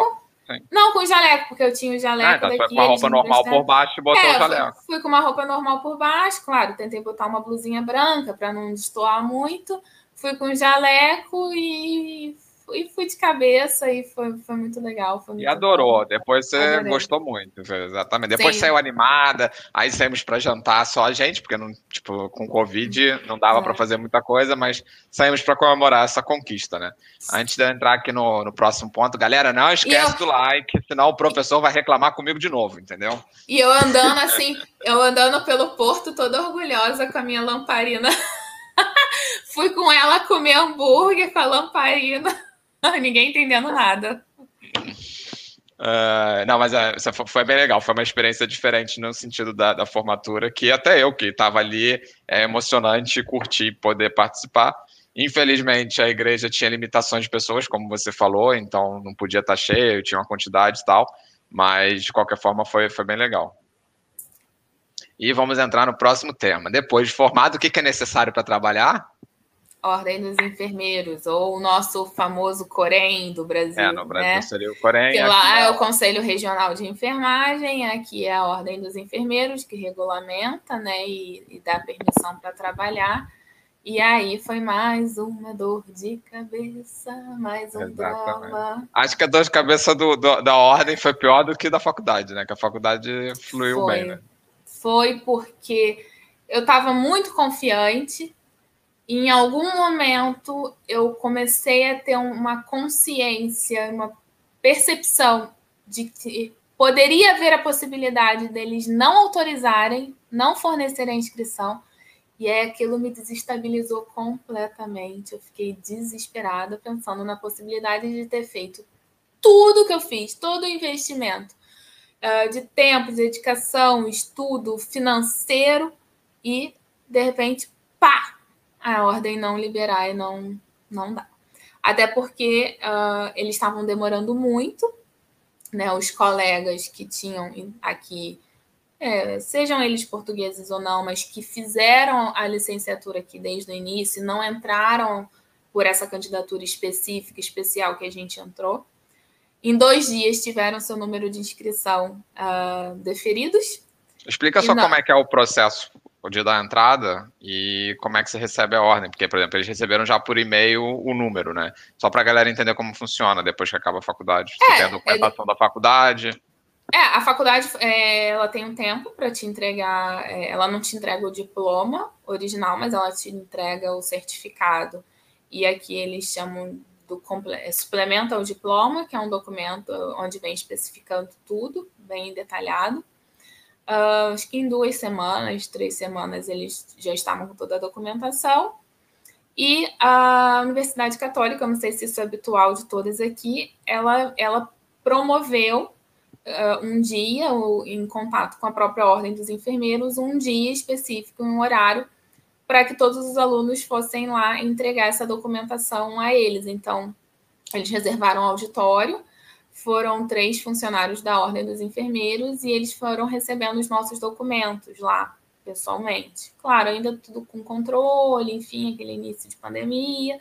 Não, com o jaleco, porque eu tinha o jaleco. Ah, então daqui, foi com a roupa normal por baixo e botou é, o jaleco. Fui, fui, com uma roupa normal por baixo, claro. Tentei botar uma blusinha branca para não destoar muito. Fui com o jaleco e e fui de cabeça e foi, foi muito legal. Foi muito e adorou. Depois você Adorei. gostou muito, exatamente. Depois Sim. saiu animada, aí saímos para jantar só a gente, porque não, tipo, com Covid não dava é. para fazer muita coisa, mas saímos para comemorar essa conquista, né? Antes de eu entrar aqui no, no próximo ponto, galera, não esquece eu... do like, senão o professor vai reclamar comigo de novo, entendeu? E eu andando assim, eu andando pelo porto toda orgulhosa com a minha lamparina. Fui com ela comer hambúrguer com a lamparina. Ninguém entendendo nada. Uh, não, mas é, foi bem legal, foi uma experiência diferente no sentido da, da formatura, que até eu que estava ali, é emocionante curtir poder participar. Infelizmente, a igreja tinha limitações de pessoas, como você falou, então não podia estar cheio, tinha uma quantidade e tal, mas de qualquer forma foi, foi bem legal. E vamos entrar no próximo tema. Depois de formado, o que é necessário para trabalhar? Ordem dos Enfermeiros, ou o nosso famoso Corém do Brasil. É, no Brasil né? seria o Corém. Que lá é, é o Conselho Regional de Enfermagem, aqui é a Ordem dos Enfermeiros, que regulamenta né, e, e dá permissão para trabalhar. E aí foi mais uma dor de cabeça, mais um Exatamente. drama. Acho que a dor de cabeça do, do, da ordem foi pior do que da faculdade, né? Que a faculdade fluiu foi. bem, né? Foi porque eu estava muito confiante, em algum momento eu comecei a ter uma consciência, uma percepção de que poderia haver a possibilidade deles não autorizarem, não fornecerem a inscrição, e é aquilo me desestabilizou completamente. Eu fiquei desesperada pensando na possibilidade de ter feito tudo que eu fiz, todo o investimento uh, de tempo, dedicação, estudo, financeiro, e de repente, pá, a ordem não liberar e não, não dá. Até porque uh, eles estavam demorando muito, né? Os colegas que tinham aqui, é, sejam eles portugueses ou não, mas que fizeram a licenciatura aqui desde o início, não entraram por essa candidatura específica, especial que a gente entrou. Em dois dias tiveram seu número de inscrição uh, deferidos. Explica só não... como é que é o processo o dia da entrada e como é que você recebe a ordem. Porque, por exemplo, eles receberam já por e-mail o número, né? Só para a galera entender como funciona depois que acaba a faculdade. Você é, tem a documentação ele... da faculdade. É, a faculdade é, ela tem um tempo para te entregar. É, ela não te entrega o diploma original, mas ela te entrega o certificado. E aqui eles chamam do é, suplemento ao diploma, que é um documento onde vem especificando tudo, bem detalhado. Uh, acho que em duas semanas, três semanas, eles já estavam com toda a documentação. E a Universidade Católica, não sei se isso é habitual de todas aqui, ela, ela promoveu uh, um dia, ou em contato com a própria Ordem dos Enfermeiros, um dia específico, um horário, para que todos os alunos fossem lá entregar essa documentação a eles. Então, eles reservaram um auditório, foram três funcionários da Ordem dos Enfermeiros e eles foram recebendo os nossos documentos lá, pessoalmente. Claro, ainda tudo com controle, enfim, aquele início de pandemia.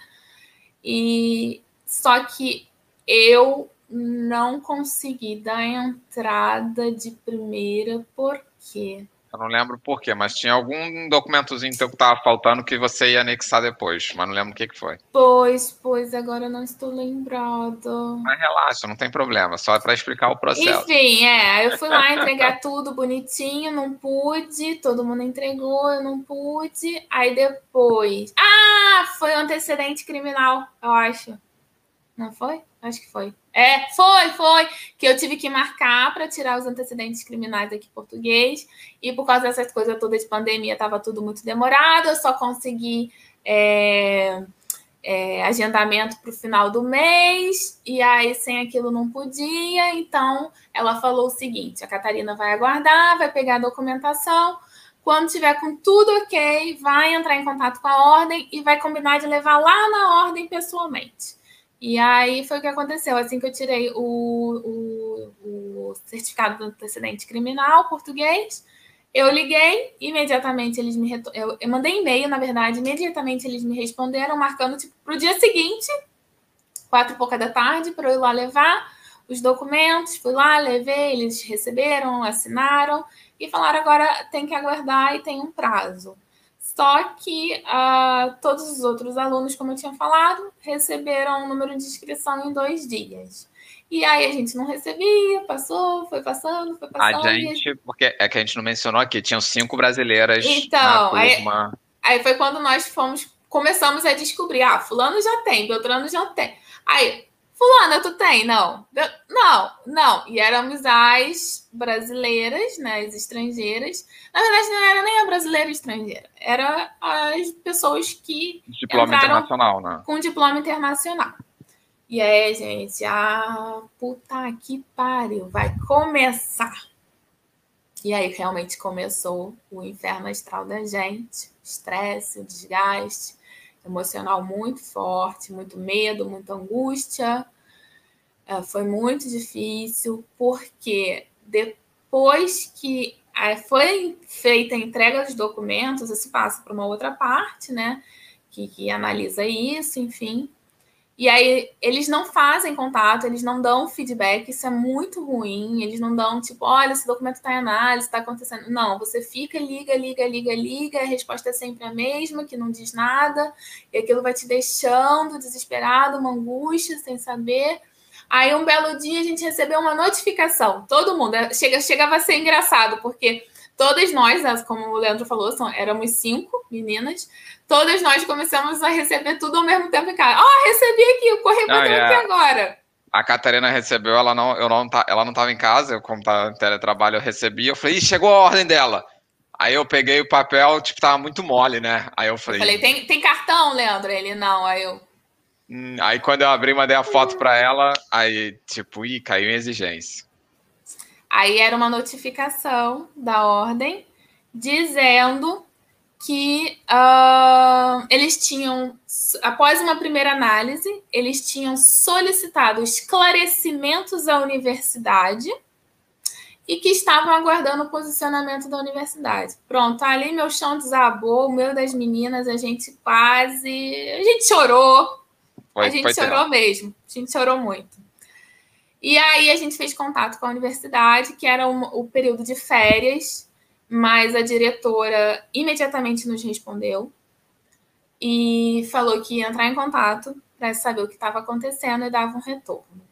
E só que eu não consegui dar entrada de primeira, por quê? Eu não lembro por quê, mas tinha algum documentozinho que tava faltando que você ia anexar depois, mas não lembro o que, que foi. Pois, pois, agora eu não estou lembrado. Mas relaxa, não tem problema, só é para explicar o processo. Enfim, é, eu fui lá entregar tudo bonitinho, não pude, todo mundo entregou, eu não pude. Aí depois. Ah, foi um antecedente criminal, eu acho. Não foi? Acho que foi. É, foi, foi. Que eu tive que marcar para tirar os antecedentes criminais aqui português. E por causa dessas coisas todas de pandemia, estava tudo muito demorado. Eu só consegui é, é, agendamento para o final do mês. E aí, sem aquilo, não podia. Então, ela falou o seguinte: a Catarina vai aguardar, vai pegar a documentação. Quando tiver com tudo ok, vai entrar em contato com a ordem e vai combinar de levar lá na ordem pessoalmente. E aí foi o que aconteceu. Assim que eu tirei o, o, o certificado do antecedente criminal português, eu liguei, imediatamente eles me eu, eu mandei e-mail, na verdade, imediatamente eles me responderam, marcando tipo, para o dia seguinte, quatro e pouca da tarde, para eu ir lá levar os documentos. Fui lá, levei, eles receberam, assinaram e falaram agora tem que aguardar e tem um prazo. Só que uh, todos os outros alunos, como eu tinha falado, receberam o número de inscrição em dois dias. E aí a gente não recebia, passou, foi passando, foi passando. A gente, porque é que a gente não mencionou aqui, tinham cinco brasileiras então, na turma. Aí, aí foi quando nós fomos, começamos a descobrir, ah, fulano já tem, Beltrano já tem. Aí, Fulana, tu tem? Não. Não, não. E éramos as brasileiras, né? As estrangeiras. Na verdade, não era nem a brasileira estrangeira. Era as pessoas que. Diploma internacional, né? Com diploma internacional. E aí, gente, a puta que pariu, vai começar. E aí realmente começou o inferno astral da gente, estresse, desgaste emocional muito forte, muito medo, muita angústia. Uh, foi muito difícil, porque depois que uh, foi feita a entrega dos documentos, isso passa para uma outra parte, né? Que, que analisa isso, enfim. E aí eles não fazem contato, eles não dão feedback, isso é muito ruim. Eles não dão tipo, olha, esse documento está em análise, está acontecendo. Não, você fica, liga, liga, liga, liga, a resposta é sempre a mesma, que não diz nada, e aquilo vai te deixando desesperado, uma angústia, sem saber. Aí um belo dia a gente recebeu uma notificação, todo mundo, chega, chegava a ser engraçado, porque todas nós, como o Leandro falou, são, éramos cinco meninas, todas nós começamos a receber tudo ao mesmo tempo em casa. Ó, oh, recebi aqui, o correio ah, é. aqui agora. A Catarina recebeu, ela não, eu não, tá, ela não estava em casa, eu, como tá em teletrabalho, eu recebi, eu falei, Ih, chegou a ordem dela. Aí eu peguei o papel, tipo, tava muito mole, né? Aí eu falei. Eu falei, tem, tem cartão, Leandro? Ele não, aí eu. Hum, aí quando eu abri, mandei a foto para ela, aí, tipo, ih, caiu em exigência. Aí era uma notificação da ordem dizendo que uh, eles tinham, após uma primeira análise, eles tinham solicitado esclarecimentos à universidade e que estavam aguardando o posicionamento da universidade. Pronto, ali meu chão desabou, o meu das meninas, a gente quase. A gente chorou. A gente chorou mesmo. A gente chorou muito. E aí a gente fez contato com a universidade, que era um, o período de férias mas a diretora imediatamente nos respondeu e falou que ia entrar em contato para saber o que estava acontecendo e dava um retorno.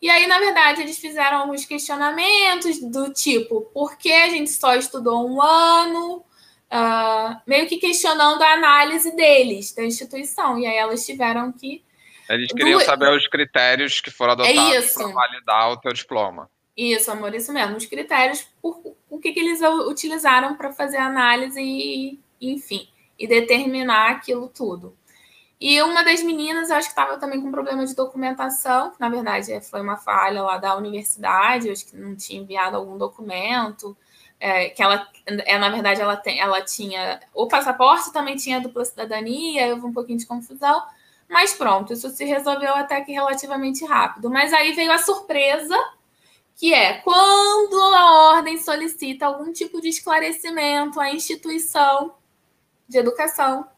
E aí, na verdade, eles fizeram alguns questionamentos do tipo: por que a gente só estudou um ano? Uh, meio que questionando a análise deles, da instituição. E aí elas tiveram que. Eles queriam do... saber os critérios que foram é adotados é para validar o teu diploma. Isso, amor, isso mesmo. Os critérios, por, o que, que eles utilizaram para fazer a análise e, enfim, e determinar aquilo tudo. E uma das meninas, acho que estava também com problema de documentação, que na verdade é, foi uma falha lá da universidade, acho que não tinha enviado algum documento, é, que ela, é, na verdade, ela, tem, ela tinha o passaporte, também tinha dupla cidadania, houve um pouquinho de confusão, mas pronto, isso se resolveu até que relativamente rápido. Mas aí veio a surpresa, que é quando a ordem solicita algum tipo de esclarecimento à instituição de educação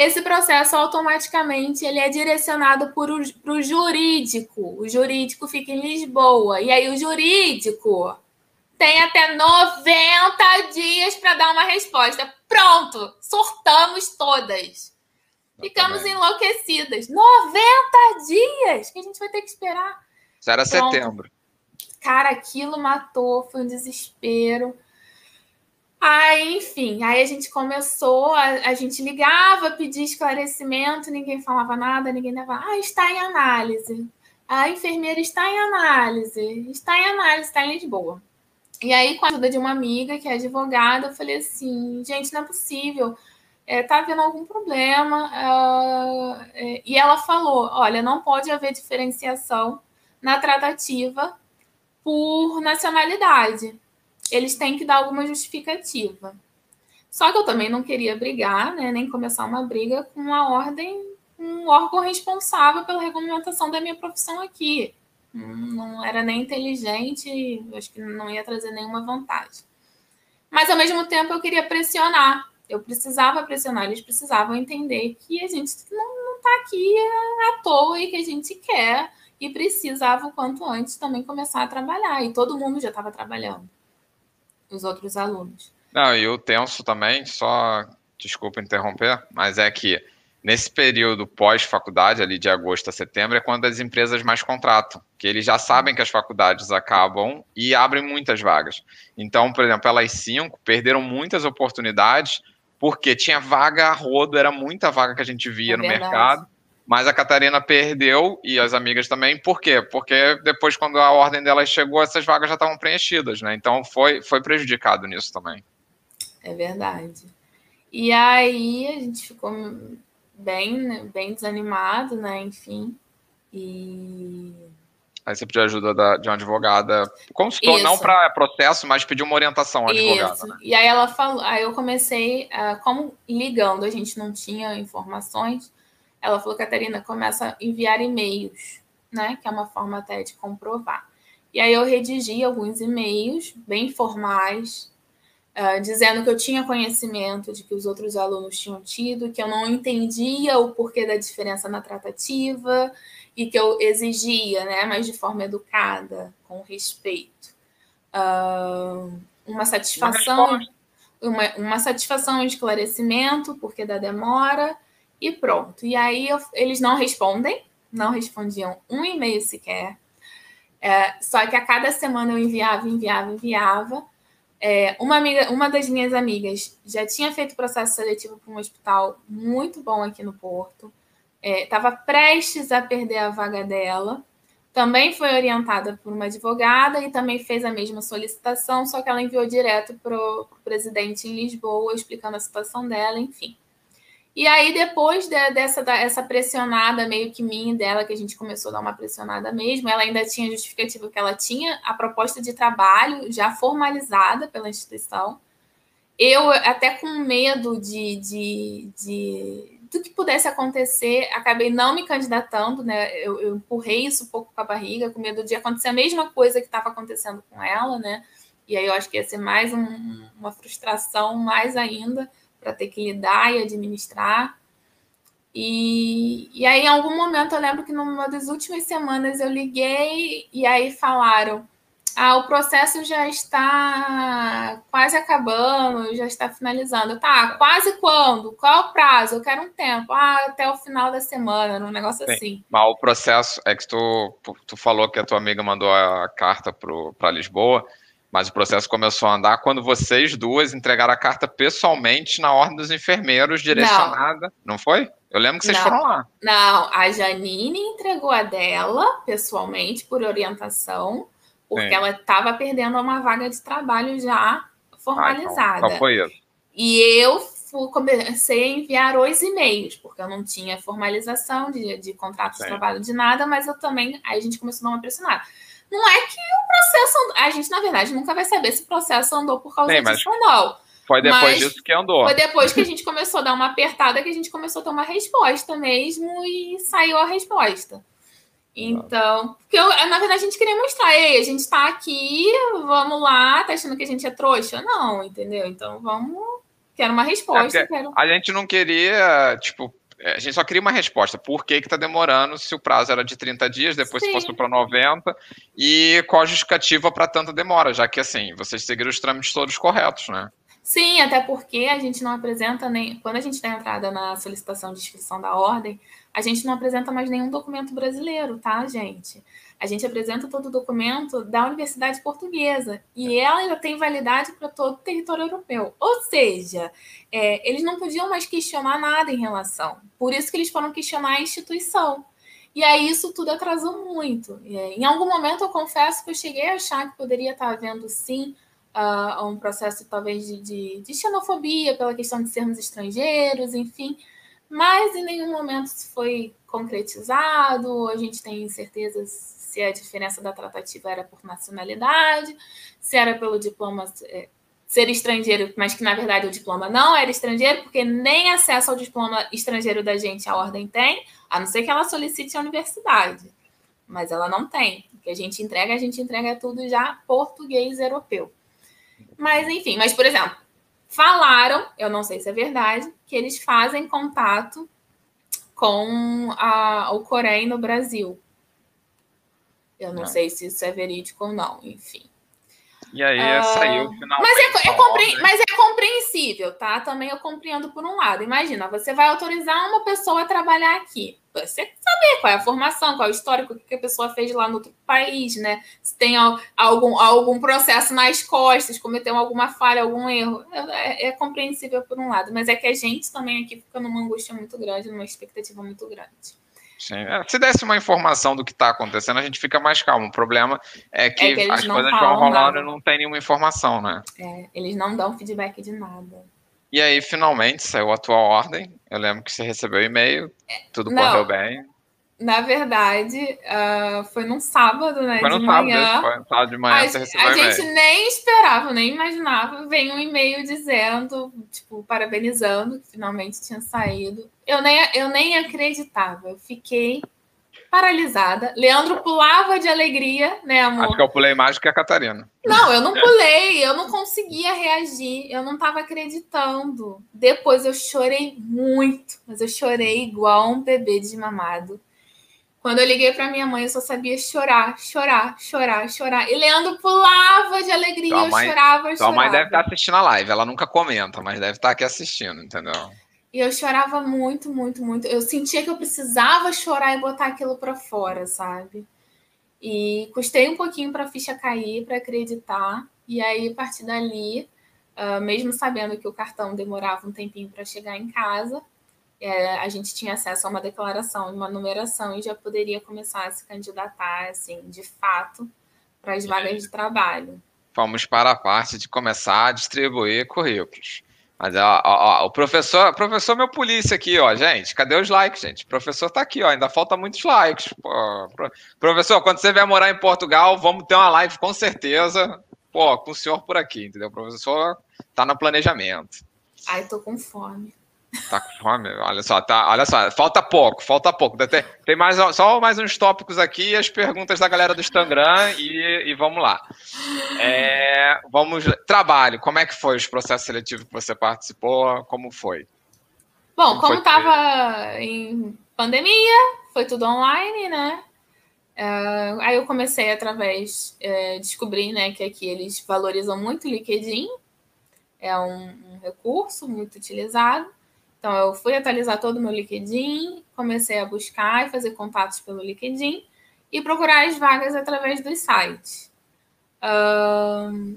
esse processo automaticamente ele é direcionado para o jurídico. O jurídico fica em Lisboa. E aí o jurídico tem até 90 dias para dar uma resposta. Pronto, surtamos todas. Ficamos enlouquecidas. 90 dias que a gente vai ter que esperar. Isso era Pronto. setembro. Cara, aquilo matou, foi um desespero. Aí, enfim, aí a gente começou, a, a gente ligava, pedia esclarecimento, ninguém falava nada, ninguém dava, ah, está em análise. A enfermeira está em análise, está em análise, está em Lisboa. E aí, com a ajuda de uma amiga que é advogada, eu falei assim, gente, não é possível, é, tá havendo algum problema. Uh, é, e ela falou, olha, não pode haver diferenciação na tratativa por nacionalidade eles têm que dar alguma justificativa. Só que eu também não queria brigar, né, nem começar uma briga com a ordem, um órgão responsável pela regulamentação da minha profissão aqui. Não era nem inteligente, acho que não ia trazer nenhuma vantagem. Mas ao mesmo tempo eu queria pressionar. Eu precisava pressionar, eles precisavam entender que a gente não está aqui à toa e que a gente quer e precisava o quanto antes também começar a trabalhar. E todo mundo já estava trabalhando os outros alunos. Não, e o tenso também, só desculpa interromper, mas é que nesse período pós-faculdade, ali de agosto a setembro, é quando as empresas mais contratam, que eles já sabem que as faculdades acabam e abrem muitas vagas. Então, por exemplo, elas cinco perderam muitas oportunidades porque tinha vaga a rodo, era muita vaga que a gente via é no verdade. mercado mas a Catarina perdeu e as amigas também. Por quê? Porque depois, quando a ordem delas chegou, essas vagas já estavam preenchidas, né? Então foi, foi prejudicado nisso também. É verdade. E aí a gente ficou bem, bem desanimado, né? Enfim. E. Aí você pediu ajuda da, de uma advogada. Consultou, Isso. não para processo, mas pediu uma orientação à advogada. Né? E aí ela falou, aí eu comecei, uh, como ligando, a gente não tinha informações ela falou, Catarina, começa a enviar e-mails, né? Que é uma forma até de comprovar. E aí eu redigi alguns e-mails bem formais, uh, dizendo que eu tinha conhecimento de que os outros alunos tinham tido, que eu não entendia o porquê da diferença na tratativa e que eu exigia, né, mas de forma educada, com respeito, uh, uma satisfação, uma, uma satisfação, um esclarecimento, porque da demora e pronto. E aí eu, eles não respondem, não respondiam um e-mail sequer. É, só que a cada semana eu enviava, enviava, enviava. É, uma, amiga, uma das minhas amigas já tinha feito processo seletivo para um hospital muito bom aqui no Porto. Estava é, prestes a perder a vaga dela. Também foi orientada por uma advogada e também fez a mesma solicitação, só que ela enviou direto para o presidente em Lisboa, explicando a situação dela, enfim. E aí, depois de, dessa essa pressionada meio que minha dela, que a gente começou a dar uma pressionada mesmo, ela ainda tinha justificativa que ela tinha a proposta de trabalho já formalizada pela instituição. Eu, até com medo de, de, de do que pudesse acontecer, acabei não me candidatando, né? Eu, eu, empurrei isso um pouco com a barriga, com medo de acontecer a mesma coisa que estava acontecendo com ela, né? E aí eu acho que ia ser mais um, uma frustração, mais ainda para ter que lidar e administrar. E, e aí, em algum momento, eu lembro que numa das últimas semanas eu liguei e aí falaram: Ah, o processo já está quase acabando, já está finalizando. Tá, quase quando? Qual é o prazo? Eu quero um tempo. Ah, até o final da semana, um negócio Sim, assim. Mas o processo é que tu, tu falou que a tua amiga mandou a carta para Lisboa, mas o processo começou a andar quando vocês duas entregaram a carta pessoalmente na ordem dos enfermeiros, direcionada. Não, não foi? Eu lembro que vocês não, foram lá. Não, a Janine entregou a dela pessoalmente por orientação porque Sim. ela estava perdendo uma vaga de trabalho já formalizada. Ah, então, foi isso? E eu comecei a enviar os e-mails, porque eu não tinha formalização de, de contrato Sim. de trabalho de nada, mas eu também. Aí a gente começou a dar uma pressionada. Não é que o processo. A gente, na verdade, nunca vai saber se o processo andou por causa Sim, disso ou não. Foi depois mas disso que andou. Foi depois que a gente começou a dar uma apertada que a gente começou a ter uma resposta mesmo e saiu a resposta. Então, porque eu, na verdade a gente queria mostrar, ei, a gente tá aqui, vamos lá, tá achando que a gente é trouxa? Não, entendeu? Então vamos. Quero uma resposta. É quero... A gente não queria, tipo, é, a gente só queria uma resposta. Por que está demorando se o prazo era de 30 dias, depois Sim. passou para 90? E qual a justificativa para tanta demora? Já que, assim, vocês seguiram os trâmites todos corretos, né? Sim, até porque a gente não apresenta nem. Quando a gente dá entrada na solicitação de inscrição da ordem, a gente não apresenta mais nenhum documento brasileiro, tá, gente? A gente apresenta todo o documento da Universidade Portuguesa e ela ainda tem validade para todo o território europeu. Ou seja, é, eles não podiam mais questionar nada em relação. Por isso que eles foram questionar a instituição. E aí isso tudo atrasou muito. É, em algum momento eu confesso que eu cheguei a achar que poderia estar havendo sim uh, um processo talvez de, de, de xenofobia pela questão de sermos estrangeiros, enfim mas em nenhum momento isso foi concretizado, a gente tem certeza se a diferença da tratativa era por nacionalidade, se era pelo diploma é, ser estrangeiro, mas que na verdade o diploma não era estrangeiro, porque nem acesso ao diploma estrangeiro da gente a ordem tem, a não ser que ela solicite a universidade. Mas ela não tem. O que a gente entrega, a gente entrega tudo já português europeu. Mas enfim, mas por exemplo, falaram, eu não sei se é verdade, que eles fazem contato com a, o Corém no Brasil. Eu não, não, sei se isso é verídico ou não, enfim. E aí uh, saiu o final. Mas é, é compre... mas é compreensível, tá? Também eu compreendo por um lado. Imagina, você vai autorizar uma pessoa a trabalhar aqui. Você saber qual é a formação, qual é o histórico, o que a pessoa fez lá no outro país, né? Se tem algum, algum processo nas costas, cometeu alguma falha, algum erro. É, é compreensível por um lado, mas é que a gente também aqui fica numa angústia muito grande, numa expectativa muito grande. Sim. É, se desse uma informação do que está acontecendo, a gente fica mais calmo. O problema é que, é que as coisas vão rolando e não tem nenhuma informação, né? É, eles não dão feedback de nada. E aí, finalmente, saiu a tua ordem. Eu lembro que você recebeu e-mail, tudo não, correu bem. Na verdade, uh, foi num sábado, né? Foi de manhã. Sábado, foi sábado de manhã a, você recebeu A gente nem esperava, nem imaginava. Vem um e-mail dizendo, tipo, parabenizando que finalmente tinha saído. Eu nem, eu nem acreditava. Eu fiquei paralisada. Leandro pulava de alegria, né, amor? Acho que eu pulei mais do que a Catarina. Não, eu não pulei, eu não conseguia reagir, eu não estava acreditando. Depois eu chorei muito, mas eu chorei igual um bebê desmamado. Quando eu liguei para minha mãe, eu só sabia chorar, chorar, chorar, chorar. E Leandro pulava de alegria, mãe, eu chorava, chorava. Sua mãe deve estar assistindo a live, ela nunca comenta, mas deve estar aqui assistindo, entendeu? E eu chorava muito, muito, muito. Eu sentia que eu precisava chorar e botar aquilo para fora, sabe? E custei um pouquinho para a ficha cair, para acreditar. E aí, a partir dali, uh, mesmo sabendo que o cartão demorava um tempinho para chegar em casa, é, a gente tinha acesso a uma declaração, uma numeração e já poderia começar a se candidatar, assim, de fato, para as vagas de trabalho. Vamos para a parte de começar a distribuir currículos. Mas ó, ó, ó, o professor, professor meu polícia aqui, ó, gente. Cadê os likes, gente? O professor tá aqui, ó. Ainda falta muitos likes. Pô, professor, quando você vier morar em Portugal, vamos ter uma live com certeza. Pô, com o senhor por aqui, entendeu? O professor tá no planejamento. Ai, tô com fome. Tá com fome? Olha só, tá, olha só, falta pouco, falta pouco. Tem, tem mais, só mais uns tópicos aqui, as perguntas da galera do Instagram e, e vamos lá. É, vamos, trabalho, como é que foi os processos seletivos que você participou? Como foi? Bom, como, estava em pandemia, foi tudo online, né? Uh, aí eu comecei através, uh, descobri né, que aqui eles valorizam muito o LinkedIn, é um, um, recurso muito utilizado. Então eu fui atualizar todo o meu LinkedIn, comecei a buscar e fazer contatos pelo LinkedIn e procurar as vagas através dos sites. Uh,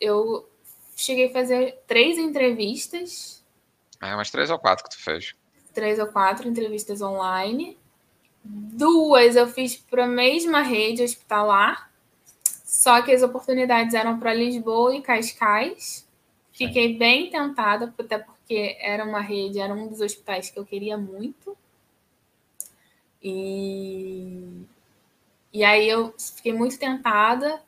eu cheguei a fazer três entrevistas. É, umas três ou quatro que tu fez. Três ou quatro entrevistas online. Duas eu fiz para a mesma rede hospitalar, só que as oportunidades eram para Lisboa e Cascais. Fiquei bem tentada, até porque era uma rede, era um dos hospitais que eu queria muito. E, e aí eu fiquei muito tentada.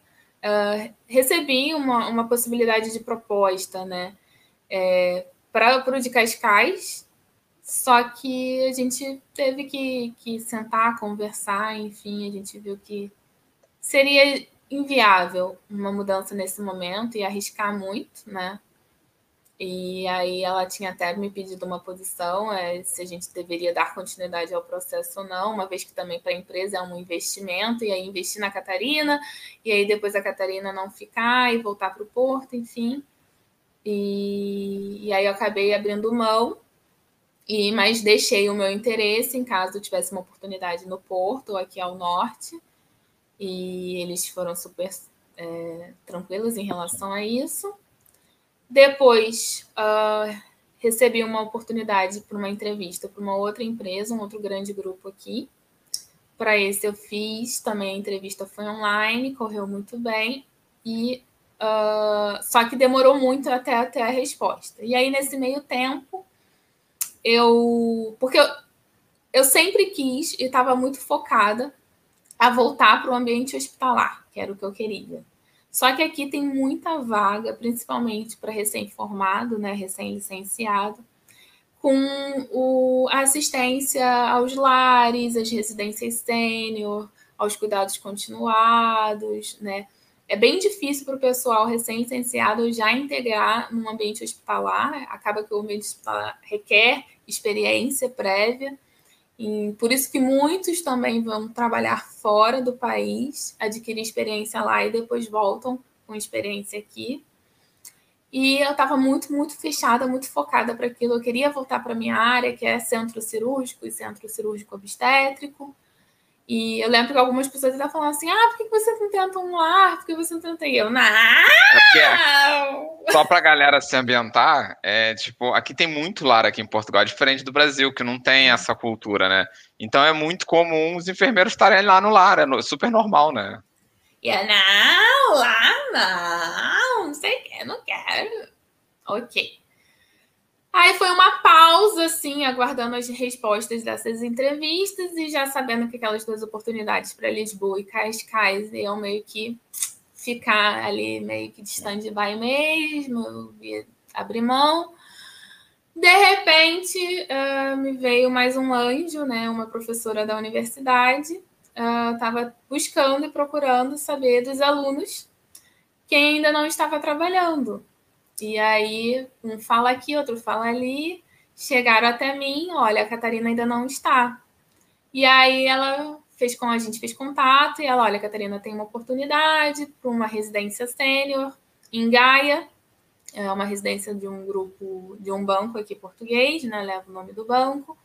Uh, recebi uma, uma possibilidade de proposta, né? É, para o de Cascais, só que a gente teve que, que sentar, conversar, enfim, a gente viu que seria inviável uma mudança nesse momento e arriscar muito, né? E aí ela tinha até me pedido uma posição, é, se a gente deveria dar continuidade ao processo ou não, uma vez que também para a empresa é um investimento, e aí investir na Catarina, e aí depois a Catarina não ficar e voltar para o Porto, enfim. E, e aí eu acabei abrindo mão e, mas deixei o meu interesse em caso tivesse uma oportunidade no Porto ou aqui ao norte. E eles foram super é, tranquilos em relação a isso. Depois uh, recebi uma oportunidade para uma entrevista para uma outra empresa, um outro grande grupo aqui. Para esse eu fiz também a entrevista foi online, correu muito bem e uh, só que demorou muito até até a resposta. E aí nesse meio tempo eu. Porque eu, eu sempre quis e estava muito focada a voltar para o ambiente hospitalar, que era o que eu queria. Só que aqui tem muita vaga, principalmente para recém-formado, né, recém-licenciado, com o, a assistência aos lares, as residências sênior, aos cuidados continuados, né? É bem difícil para o pessoal recém-licenciado já integrar num ambiente hospitalar. Acaba que o ambiente hospitalar requer experiência prévia. E por isso que muitos também vão trabalhar fora do país, adquirir experiência lá e depois voltam com experiência aqui. E eu estava muito, muito fechada, muito focada para aquilo. Eu queria voltar para minha área, que é centro cirúrgico e centro cirúrgico obstétrico. E eu lembro que algumas pessoas ainda falavam assim: ah, por que você não tenta um lar? Por que você não tenta? E eu, não! É só pra galera se ambientar, é tipo, aqui tem muito lar aqui em Portugal, diferente do Brasil, que não tem essa cultura, né? Então é muito comum os enfermeiros estarem lá no lar, é super normal, né? Eu, não, lá não, não sei o que, não quero. Ok. Aí foi uma pausa, assim, aguardando as respostas dessas entrevistas e já sabendo que aquelas duas oportunidades para Lisboa e Cascais iam meio que ficar ali meio que de stand-by mesmo, abrir mão. De repente, uh, me veio mais um anjo, né? Uma professora da universidade. Estava uh, buscando e procurando saber dos alunos quem ainda não estava trabalhando. E aí, um fala aqui, outro fala ali. Chegaram até mim, olha, a Catarina ainda não está. E aí ela fez com a gente fez contato e ela, olha, a Catarina tem uma oportunidade para uma residência sênior em Gaia. É uma residência de um grupo, de um banco aqui português, né? Leva o nome do banco.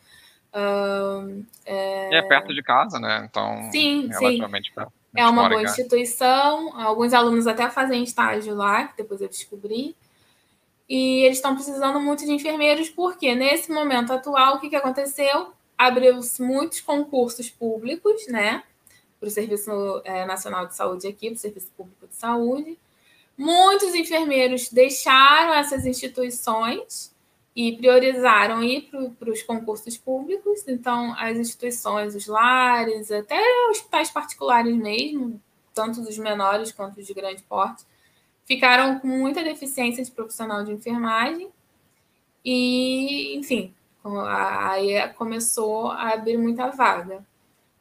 Um, é... é... perto de casa, né? Então, sim, relativamente sim. perto. É uma boa instituição. Alguns alunos até fazem estágio lá, que depois eu descobri. E eles estão precisando muito de enfermeiros, porque nesse momento atual, o que, que aconteceu? Abriu-se muitos concursos públicos, né? Para o Serviço é, Nacional de Saúde aqui, para o Serviço Público de Saúde. Muitos enfermeiros deixaram essas instituições e priorizaram ir para os concursos públicos. Então, as instituições, os lares, até hospitais particulares mesmo, tanto dos menores quanto de grande porte, ficaram com muita deficiência de profissional de enfermagem e, enfim, aí começou a abrir muita vaga.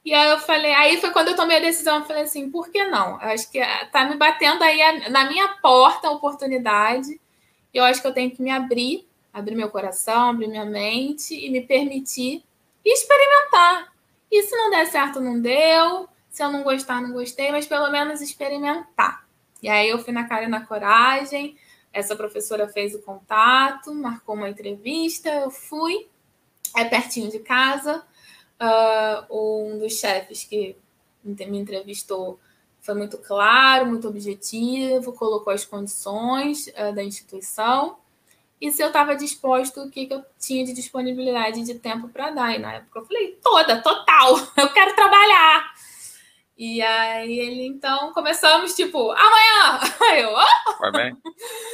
E aí eu falei, aí foi quando eu tomei a decisão, eu falei assim, por que não? Eu acho que tá me batendo aí na minha porta a oportunidade. Eu acho que eu tenho que me abrir, abrir meu coração, abrir minha mente e me permitir experimentar. E se não der certo, não deu. Se eu não gostar, não gostei, mas pelo menos experimentar. E aí eu fui na cara e na coragem. Essa professora fez o contato, marcou uma entrevista, eu fui. É pertinho de casa. Uh, um dos chefes que me entrevistou foi muito claro, muito objetivo, colocou as condições uh, da instituição e se eu estava disposto, o que, que eu tinha de disponibilidade de tempo para dar. E na época eu falei, toda, total, eu quero trabalhar. E aí ele, então, começamos, tipo, amanhã. Aí eu, oh! Foi bem.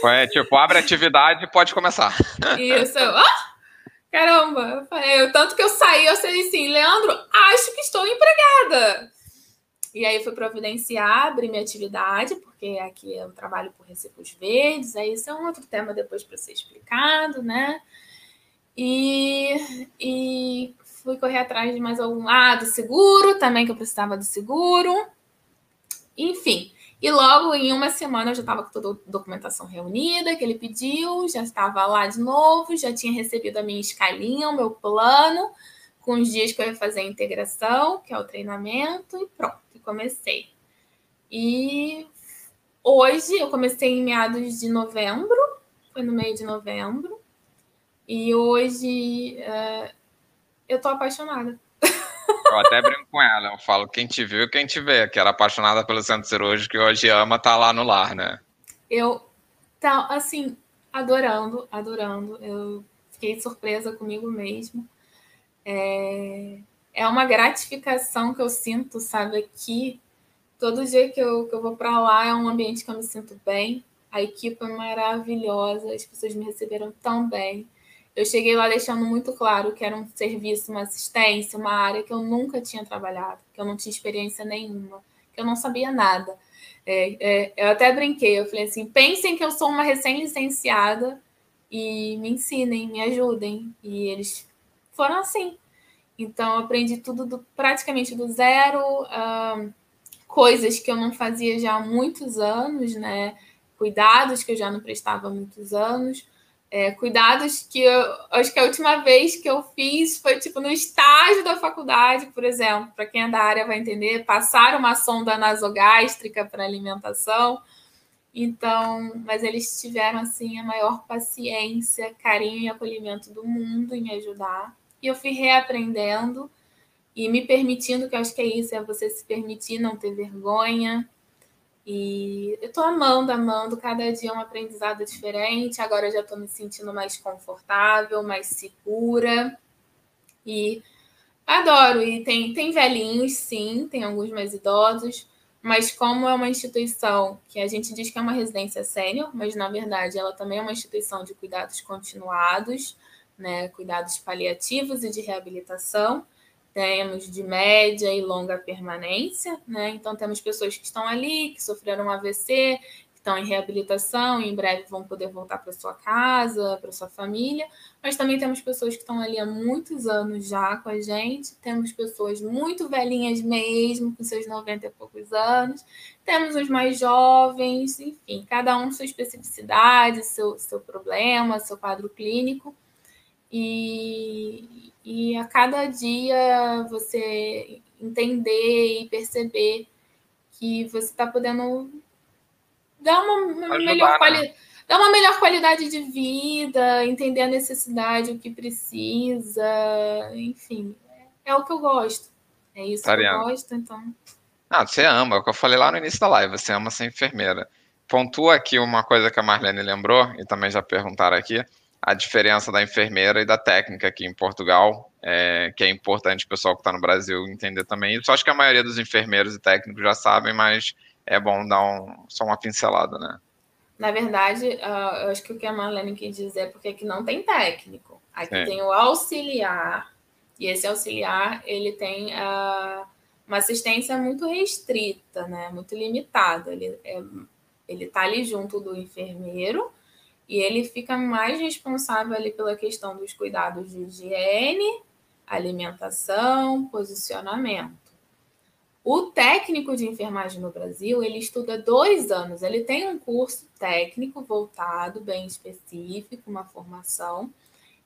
Foi, tipo, abre atividade e pode começar. Isso, eu, oh! Caramba. Eu tanto que eu saí, eu falei assim, Leandro, acho que estou empregada. E aí fui providenciar, abrir minha atividade, porque aqui eu trabalho por recibos verdes, aí isso é um outro tema depois para ser explicado, né? E, e fui correr atrás de mais algum lado, seguro, também que eu precisava do seguro. Enfim, e logo em uma semana eu já estava com toda a documentação reunida que ele pediu, já estava lá de novo, já tinha recebido a minha escalinha, o meu plano, com os dias que eu ia fazer a integração, que é o treinamento, e pronto comecei. E hoje eu comecei em meados de novembro, foi no meio de novembro, e hoje uh, eu tô apaixonada. Eu até brinco com ela, eu falo, quem te viu, quem te vê, que era apaixonada pelo centro cirúrgico que hoje ama tá lá no lar, né? Eu, tá, assim, adorando, adorando. Eu fiquei surpresa comigo mesmo. É, é uma gratificação que eu sinto, sabe, aqui. Todo dia que eu, que eu vou para lá é um ambiente que eu me sinto bem. A equipe é maravilhosa, as pessoas me receberam tão bem. Eu cheguei lá deixando muito claro que era um serviço, uma assistência, uma área que eu nunca tinha trabalhado, que eu não tinha experiência nenhuma, que eu não sabia nada. É, é, eu até brinquei, eu falei assim: pensem que eu sou uma recém-licenciada e me ensinem, me ajudem. E eles foram assim. Então, eu aprendi tudo do, praticamente do zero, uh, coisas que eu não fazia já há muitos anos, né? Cuidados que eu já não prestava há muitos anos. É, cuidados que eu acho que a última vez que eu fiz foi tipo no estágio da faculdade, por exemplo, para quem é da área vai entender, passar uma sonda nasogástrica para alimentação. Então, mas eles tiveram assim a maior paciência, carinho e acolhimento do mundo em me ajudar. E eu fui reaprendendo e me permitindo, que eu acho que é isso, é você se permitir não ter vergonha. E eu tô amando, amando, cada dia é um aprendizado diferente. Agora eu já tô me sentindo mais confortável, mais segura. E adoro. E tem, tem velhinhos, sim, tem alguns mais idosos, mas como é uma instituição que a gente diz que é uma residência sênior, mas na verdade ela também é uma instituição de cuidados continuados, né, cuidados paliativos e de reabilitação. Temos de média e longa permanência, né? Então temos pessoas que estão ali, que sofreram um AVC, que estão em reabilitação e em breve vão poder voltar para sua casa, para sua família. Mas também temos pessoas que estão ali há muitos anos já com a gente. Temos pessoas muito velhinhas mesmo, com seus 90 e poucos anos. Temos os mais jovens, enfim, cada um sua especificidade, seu, seu problema, seu quadro clínico. E, e a cada dia você entender e perceber que você está podendo dar uma, uma melhor né? qualidade. Dar uma melhor qualidade de vida, entender a necessidade, o que precisa, enfim, é o que eu gosto. É isso Tariana. que eu gosto, então. Ah, você ama, é o que eu falei lá no início da live, você ama ser enfermeira. Pontua aqui uma coisa que a Marlene lembrou, e também já perguntaram aqui, a diferença da enfermeira e da técnica aqui em Portugal, é, que é importante o pessoal que está no Brasil entender também. Isso acho que a maioria dos enfermeiros e técnicos já sabem, mas é bom dar um, só uma pincelada, né? Na verdade, uh, eu acho que o que a Marlene quis dizer é porque aqui não tem técnico. Aqui Sim. tem o auxiliar, e esse auxiliar, ele tem uh, uma assistência muito restrita, né? Muito limitada. Ele é, ele tá ali junto do enfermeiro, e ele fica mais responsável ali pela questão dos cuidados de higiene, alimentação, posicionamento. O técnico de enfermagem no Brasil, ele estuda dois anos. Ele tem um curso técnico voltado, bem específico, uma formação.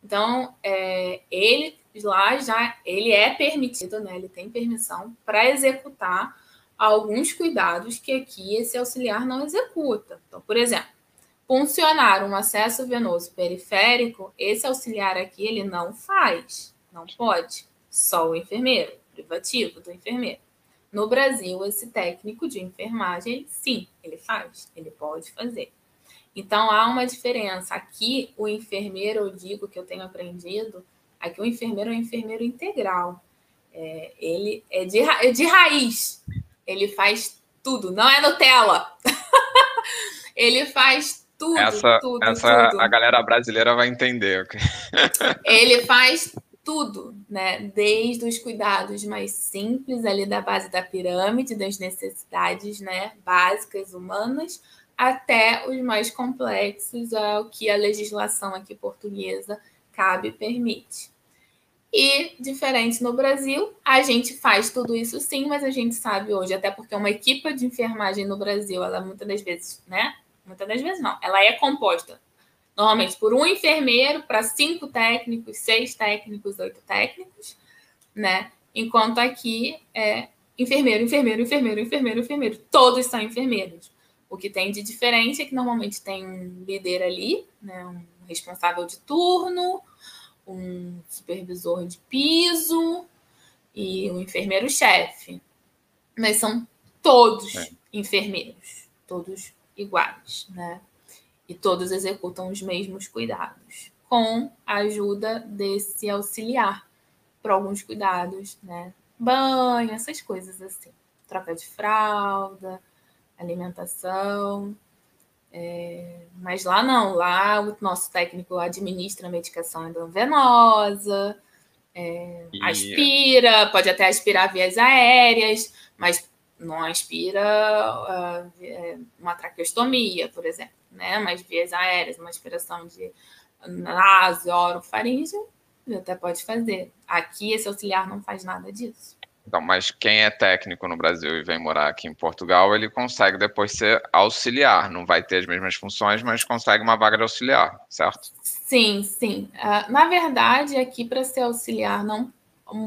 Então, é, ele lá já ele é permitido, né? Ele tem permissão para executar alguns cuidados que aqui esse auxiliar não executa. Então, por exemplo, funcionar um acesso venoso periférico, esse auxiliar aqui ele não faz, não pode, só o enfermeiro, privativo do enfermeiro. No Brasil, esse técnico de enfermagem, sim, ele faz, ele pode fazer. Então há uma diferença. Aqui, o enfermeiro, eu digo que eu tenho aprendido, aqui o enfermeiro é um enfermeiro integral. É, ele é de, é de raiz. Ele faz tudo, não é Nutella. ele faz tudo, essa, tudo, essa tudo. a galera brasileira vai entender. ele faz tudo, né? Desde os cuidados mais simples ali da base da pirâmide, das necessidades, né, básicas humanas, até os mais complexos, ao que a legislação aqui portuguesa cabe e permite. E, diferente no Brasil, a gente faz tudo isso sim, mas a gente sabe hoje, até porque uma equipe de enfermagem no Brasil, ela muitas das vezes, né? Muitas das vezes não, ela é composta normalmente por um enfermeiro para cinco técnicos, seis técnicos, oito técnicos, né? Enquanto aqui é enfermeiro, enfermeiro, enfermeiro, enfermeiro, enfermeiro. Todos são enfermeiros. O que tem de diferente é que normalmente tem um líder ali, né? um responsável de turno, um supervisor de piso e um enfermeiro-chefe. Mas são todos é. enfermeiros, todos iguais, né? e todos executam os mesmos cuidados, com a ajuda desse auxiliar para alguns cuidados, né? Banho, essas coisas assim, troca de fralda, alimentação. É, mas lá não, lá o nosso técnico administra a medicação endovenosa, é, aspira, pode até aspirar vias aéreas, mas não aspira uh, uma traqueostomia, por exemplo né? Mas vias aéreas, uma aspiração de naso, orofaringe, até pode fazer. Aqui, esse auxiliar não faz nada disso. Então, mas quem é técnico no Brasil e vem morar aqui em Portugal, ele consegue depois ser auxiliar. Não vai ter as mesmas funções, mas consegue uma vaga de auxiliar, certo? Sim, sim. Uh, na verdade, aqui para ser auxiliar, não,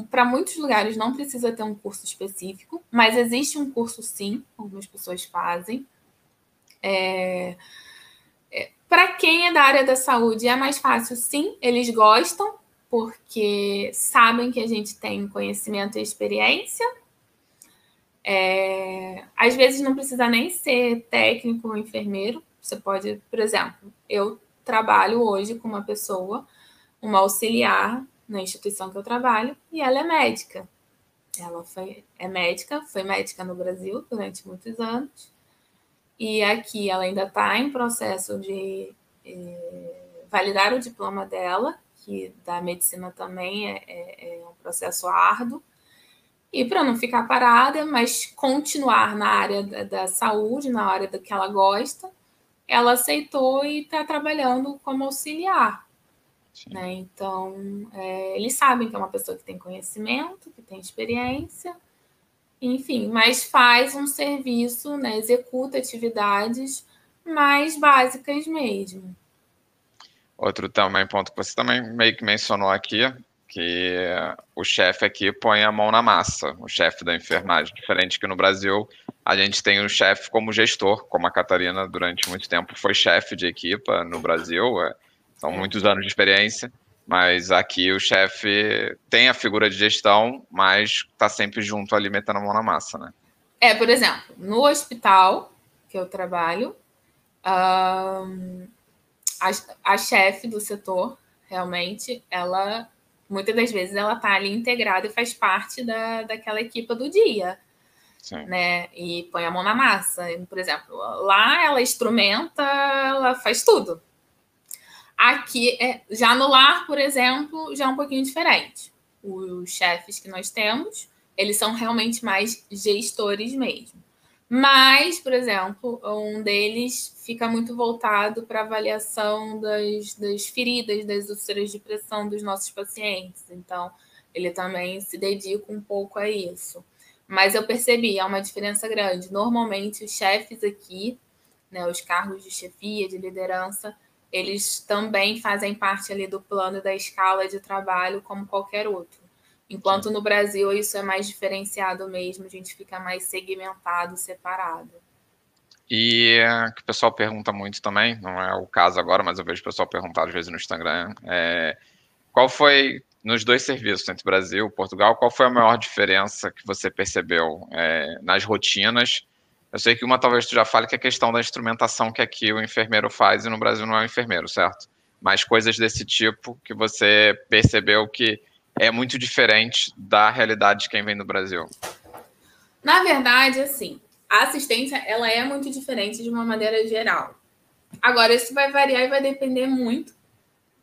para muitos lugares não precisa ter um curso específico, mas existe um curso sim, algumas pessoas fazem. É, para quem é da área da saúde é mais fácil, sim, eles gostam, porque sabem que a gente tem conhecimento e experiência. É, às vezes não precisa nem ser técnico ou enfermeiro. Você pode, por exemplo, eu trabalho hoje com uma pessoa, uma auxiliar na instituição que eu trabalho, e ela é médica. Ela foi, é médica, foi médica no Brasil durante muitos anos e aqui ela ainda está em processo de é, validar o diploma dela, que da medicina também é, é, é um processo árduo. E para não ficar parada, mas continuar na área da, da saúde, na área da que ela gosta, ela aceitou e está trabalhando como auxiliar. Né? Então, é, eles sabem que é uma pessoa que tem conhecimento, que tem experiência, enfim, mas faz um serviço, né, executa atividades mais básicas mesmo. Outro também ponto que você também meio que mencionou aqui, que o chefe aqui põe a mão na massa, o chefe da enfermagem, diferente que no Brasil a gente tem o chefe como gestor, como a Catarina durante muito tempo foi chefe de equipa no Brasil, é, são muitos anos de experiência. Mas aqui o chefe tem a figura de gestão, mas está sempre junto ali metendo a mão na massa, né? É, por exemplo, no hospital que eu trabalho, um, a, a chefe do setor, realmente, ela muitas das vezes ela está ali integrada e faz parte da, daquela equipa do dia. Sim. Né? E põe a mão na massa. Por exemplo, lá ela instrumenta, ela faz tudo. Aqui, é, já no lar, por exemplo, já é um pouquinho diferente. Os chefes que nós temos, eles são realmente mais gestores mesmo. Mas, por exemplo, um deles fica muito voltado para avaliação das, das feridas, das úlceras de pressão dos nossos pacientes. Então, ele também se dedica um pouco a isso. Mas eu percebi, há uma diferença grande. Normalmente, os chefes aqui, né, os cargos de chefia, de liderança, eles também fazem parte ali do plano da escala de trabalho como qualquer outro. Enquanto no Brasil isso é mais diferenciado mesmo, a gente fica mais segmentado, separado. E que o pessoal pergunta muito também, não é o caso agora, mas eu vejo o pessoal perguntar às vezes no Instagram, é, qual foi, nos dois serviços, entre Brasil e Portugal, qual foi a maior diferença que você percebeu é, nas rotinas? Eu sei que uma talvez tu já fale que é a questão da instrumentação que aqui o enfermeiro faz e no Brasil não é o enfermeiro, certo? Mas coisas desse tipo que você percebeu que é muito diferente da realidade de quem vem do Brasil. Na verdade, assim, a assistência ela é muito diferente de uma maneira geral. Agora, isso vai variar e vai depender muito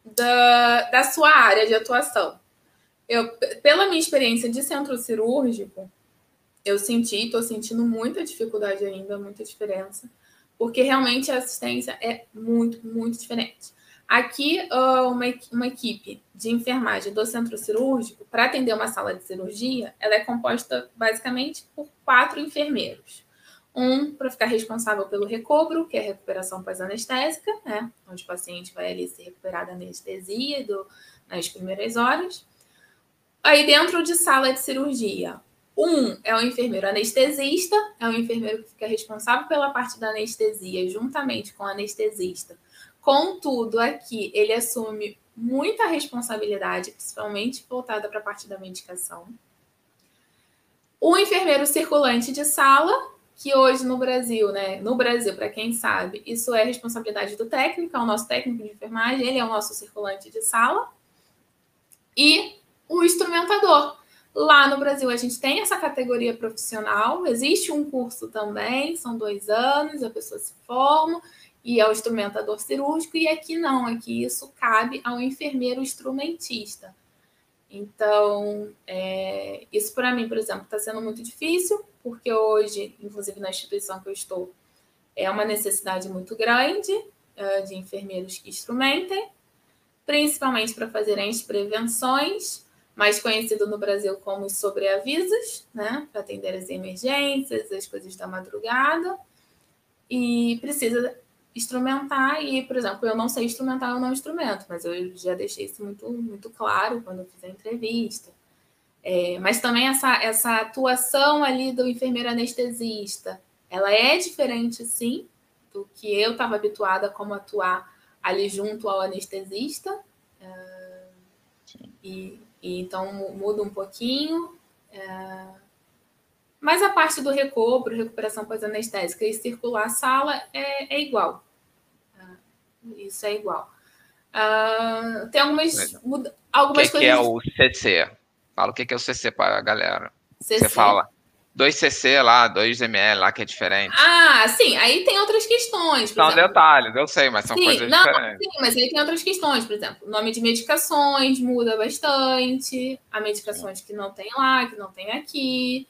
da, da sua área de atuação. Eu, pela minha experiência de centro cirúrgico, eu senti, estou sentindo muita dificuldade ainda, muita diferença, porque realmente a assistência é muito, muito diferente. Aqui, uma, uma equipe de enfermagem do centro cirúrgico, para atender uma sala de cirurgia, ela é composta basicamente por quatro enfermeiros. Um para ficar responsável pelo recobro, que é a recuperação pós-anestésica, né? onde o paciente vai ali se recuperar da anestesia do, nas primeiras horas. Aí, dentro de sala de cirurgia, um é o enfermeiro anestesista, é o enfermeiro que fica responsável pela parte da anestesia, juntamente com o anestesista Contudo, aqui ele assume muita responsabilidade, principalmente voltada para a parte da medicação. O enfermeiro circulante de sala, que hoje no Brasil, né? No Brasil, para quem sabe, isso é responsabilidade do técnico, é o nosso técnico de enfermagem, ele é o nosso circulante de sala. E o instrumentador. Lá no Brasil, a gente tem essa categoria profissional, existe um curso também, são dois anos, a pessoa se forma e ao instrumentador cirúrgico, e aqui não, aqui isso cabe ao enfermeiro instrumentista. Então, é, isso para mim, por exemplo, está sendo muito difícil, porque hoje, inclusive na instituição que eu estou, é uma necessidade muito grande uh, de enfermeiros que instrumentem, principalmente para fazerem as prevenções, mais conhecido no Brasil como os sobreavisos, né, para atender as emergências, as coisas da madrugada, e precisa instrumentar e, por exemplo, eu não sei instrumentar, eu não instrumento, mas eu já deixei isso muito, muito claro quando eu fiz a entrevista. É, mas também essa, essa atuação ali do enfermeiro anestesista, ela é diferente, sim, do que eu estava habituada como atuar ali junto ao anestesista. É, e, e, então muda um pouquinho. É, mas a parte do recobro, recuperação pós-anestésica e circular a sala é, é igual. Uh, isso é igual. Uh, tem algumas, muda, algumas que coisas. O que é o CC? Fala o que é o CC para a galera. CC. Você fala. 2cc lá, 2ml lá, que é diferente. Ah, sim, aí tem outras questões. São exemplo. detalhes, eu sei, mas são sim, coisas não, diferentes. Sim, mas aí tem outras questões, por exemplo, o nome de medicações muda bastante, há medicações que não tem lá, que não tem aqui.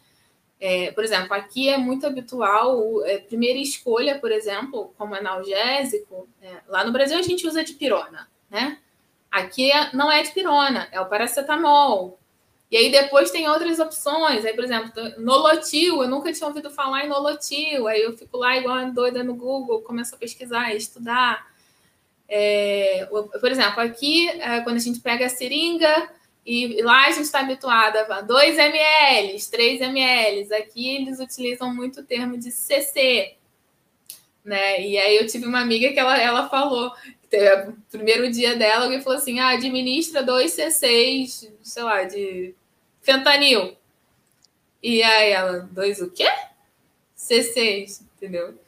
É, por exemplo, aqui é muito habitual, é, primeira escolha, por exemplo, como analgésico, é, lá no Brasil a gente usa de pirona, né? Aqui é, não é de pirona, é o paracetamol. E aí depois tem outras opções, aí, por exemplo, nolotil, eu nunca tinha ouvido falar em nolotil, aí eu fico lá igual doida no Google, começo a pesquisar, estudar. É, por exemplo, aqui, é, quando a gente pega a seringa, e lá a gente está habituada a 2 ml, 3 ml. Aqui eles utilizam muito o termo de CC. Né? E aí eu tive uma amiga que ela, ela falou, o primeiro dia dela, alguém falou assim: ah, administra 2 CCs, sei lá, de fentanil. E aí ela, dois o quê? C6, entendeu?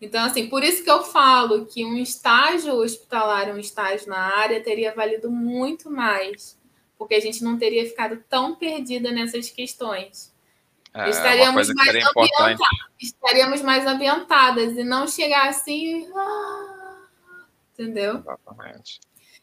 Então, assim, por isso que eu falo que um estágio hospitalar, um estágio na área, teria valido muito mais porque a gente não teria ficado tão perdida nessas questões. É, estaríamos, mais ambienta... estaríamos mais ambientadas e não chegar assim. Ah, entendeu? Exatamente.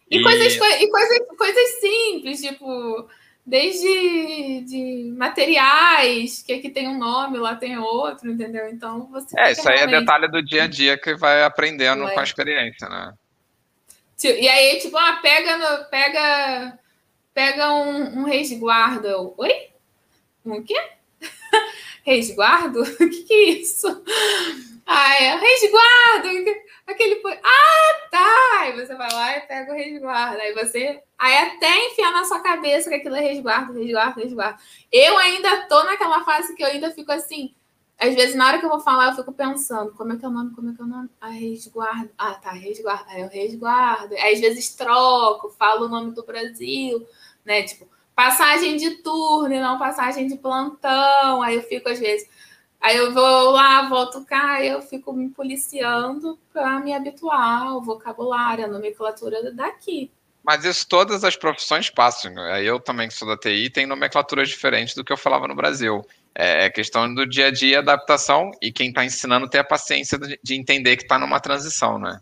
E, e... Coisas, e coisas, coisas simples, tipo, desde de materiais, que aqui tem um nome, lá tem outro, entendeu? Então você. É, isso aí é detalhe do dia a dia que vai aprendendo com a experiência, né? E aí, tipo, ah, pega, no, pega pega um, um resguardo. Oi? Um quê? resguardo? O que, que é isso? Ah, é resguardo. Aquele. Ah, tá! Aí você vai lá e pega o resguardo. Aí você. Aí até enfiar na sua cabeça que aquilo é resguardo, resguardo, resguardo. Eu ainda tô naquela fase que eu ainda fico assim. Às vezes, na hora que eu vou falar, eu fico pensando, como é que é o nome, como é que é o nome? Ah, resguardo. Ah, tá, resguardo. Aí eu resguardo. Aí, às vezes troco, falo o nome do Brasil, né? Tipo, passagem de turno e não passagem de plantão. Aí eu fico, às vezes, Aí eu vou lá, volto cá, eu fico me policiando para me habituar ao vocabulário, à nomenclatura daqui. Mas isso todas as profissões passam. Né? Eu também, que sou da TI, tem nomenclaturas diferentes do que eu falava no Brasil. É, é questão do dia a dia, adaptação, e quem está ensinando ter a paciência de entender que está numa transição, né?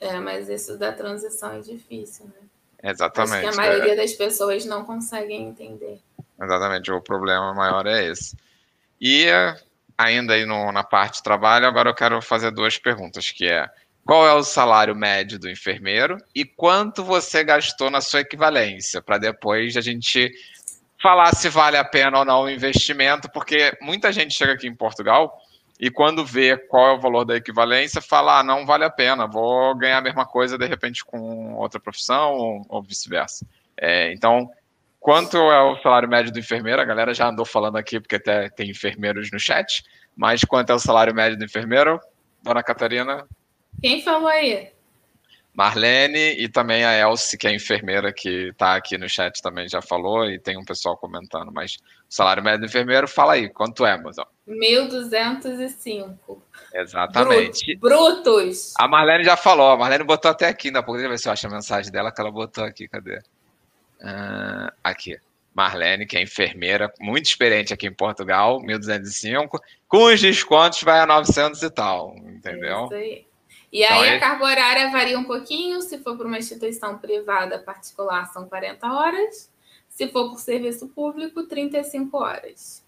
É, mas isso da transição é difícil, né? Exatamente. Acho que a maioria é. das pessoas não conseguem entender. Exatamente, o problema maior é esse. E ainda aí no, na parte de trabalho, agora eu quero fazer duas perguntas, que é qual é o salário médio do enfermeiro e quanto você gastou na sua equivalência, para depois a gente falar se vale a pena ou não o investimento, porque muita gente chega aqui em Portugal e quando vê qual é o valor da equivalência, fala, ah, não vale a pena, vou ganhar a mesma coisa de repente com outra profissão ou, vice-versa. É, então, Quanto é o salário médio do enfermeiro? A galera já andou falando aqui, porque até tem enfermeiros no chat. Mas quanto é o salário médio do enfermeiro? Dona Catarina? Quem falou aí? Marlene e também a Elsie, que é a enfermeira que está aqui no chat também já falou, e tem um pessoal comentando. Mas o salário médio do enfermeiro, fala aí, quanto é, mozão? 1.205. Exatamente. Brutos. A Marlene já falou, a Marlene botou até aqui, ainda pouco, deixa eu ver se eu acho a mensagem dela, que ela botou aqui, cadê? Uh, aqui. Marlene, que é enfermeira, muito experiente aqui em Portugal, 1.205. Com os descontos vai a 900 e tal, entendeu? Isso aí. E então, aí a carga horária varia um pouquinho. Se for para uma instituição privada particular, são 40 horas. Se for por serviço público, 35 horas.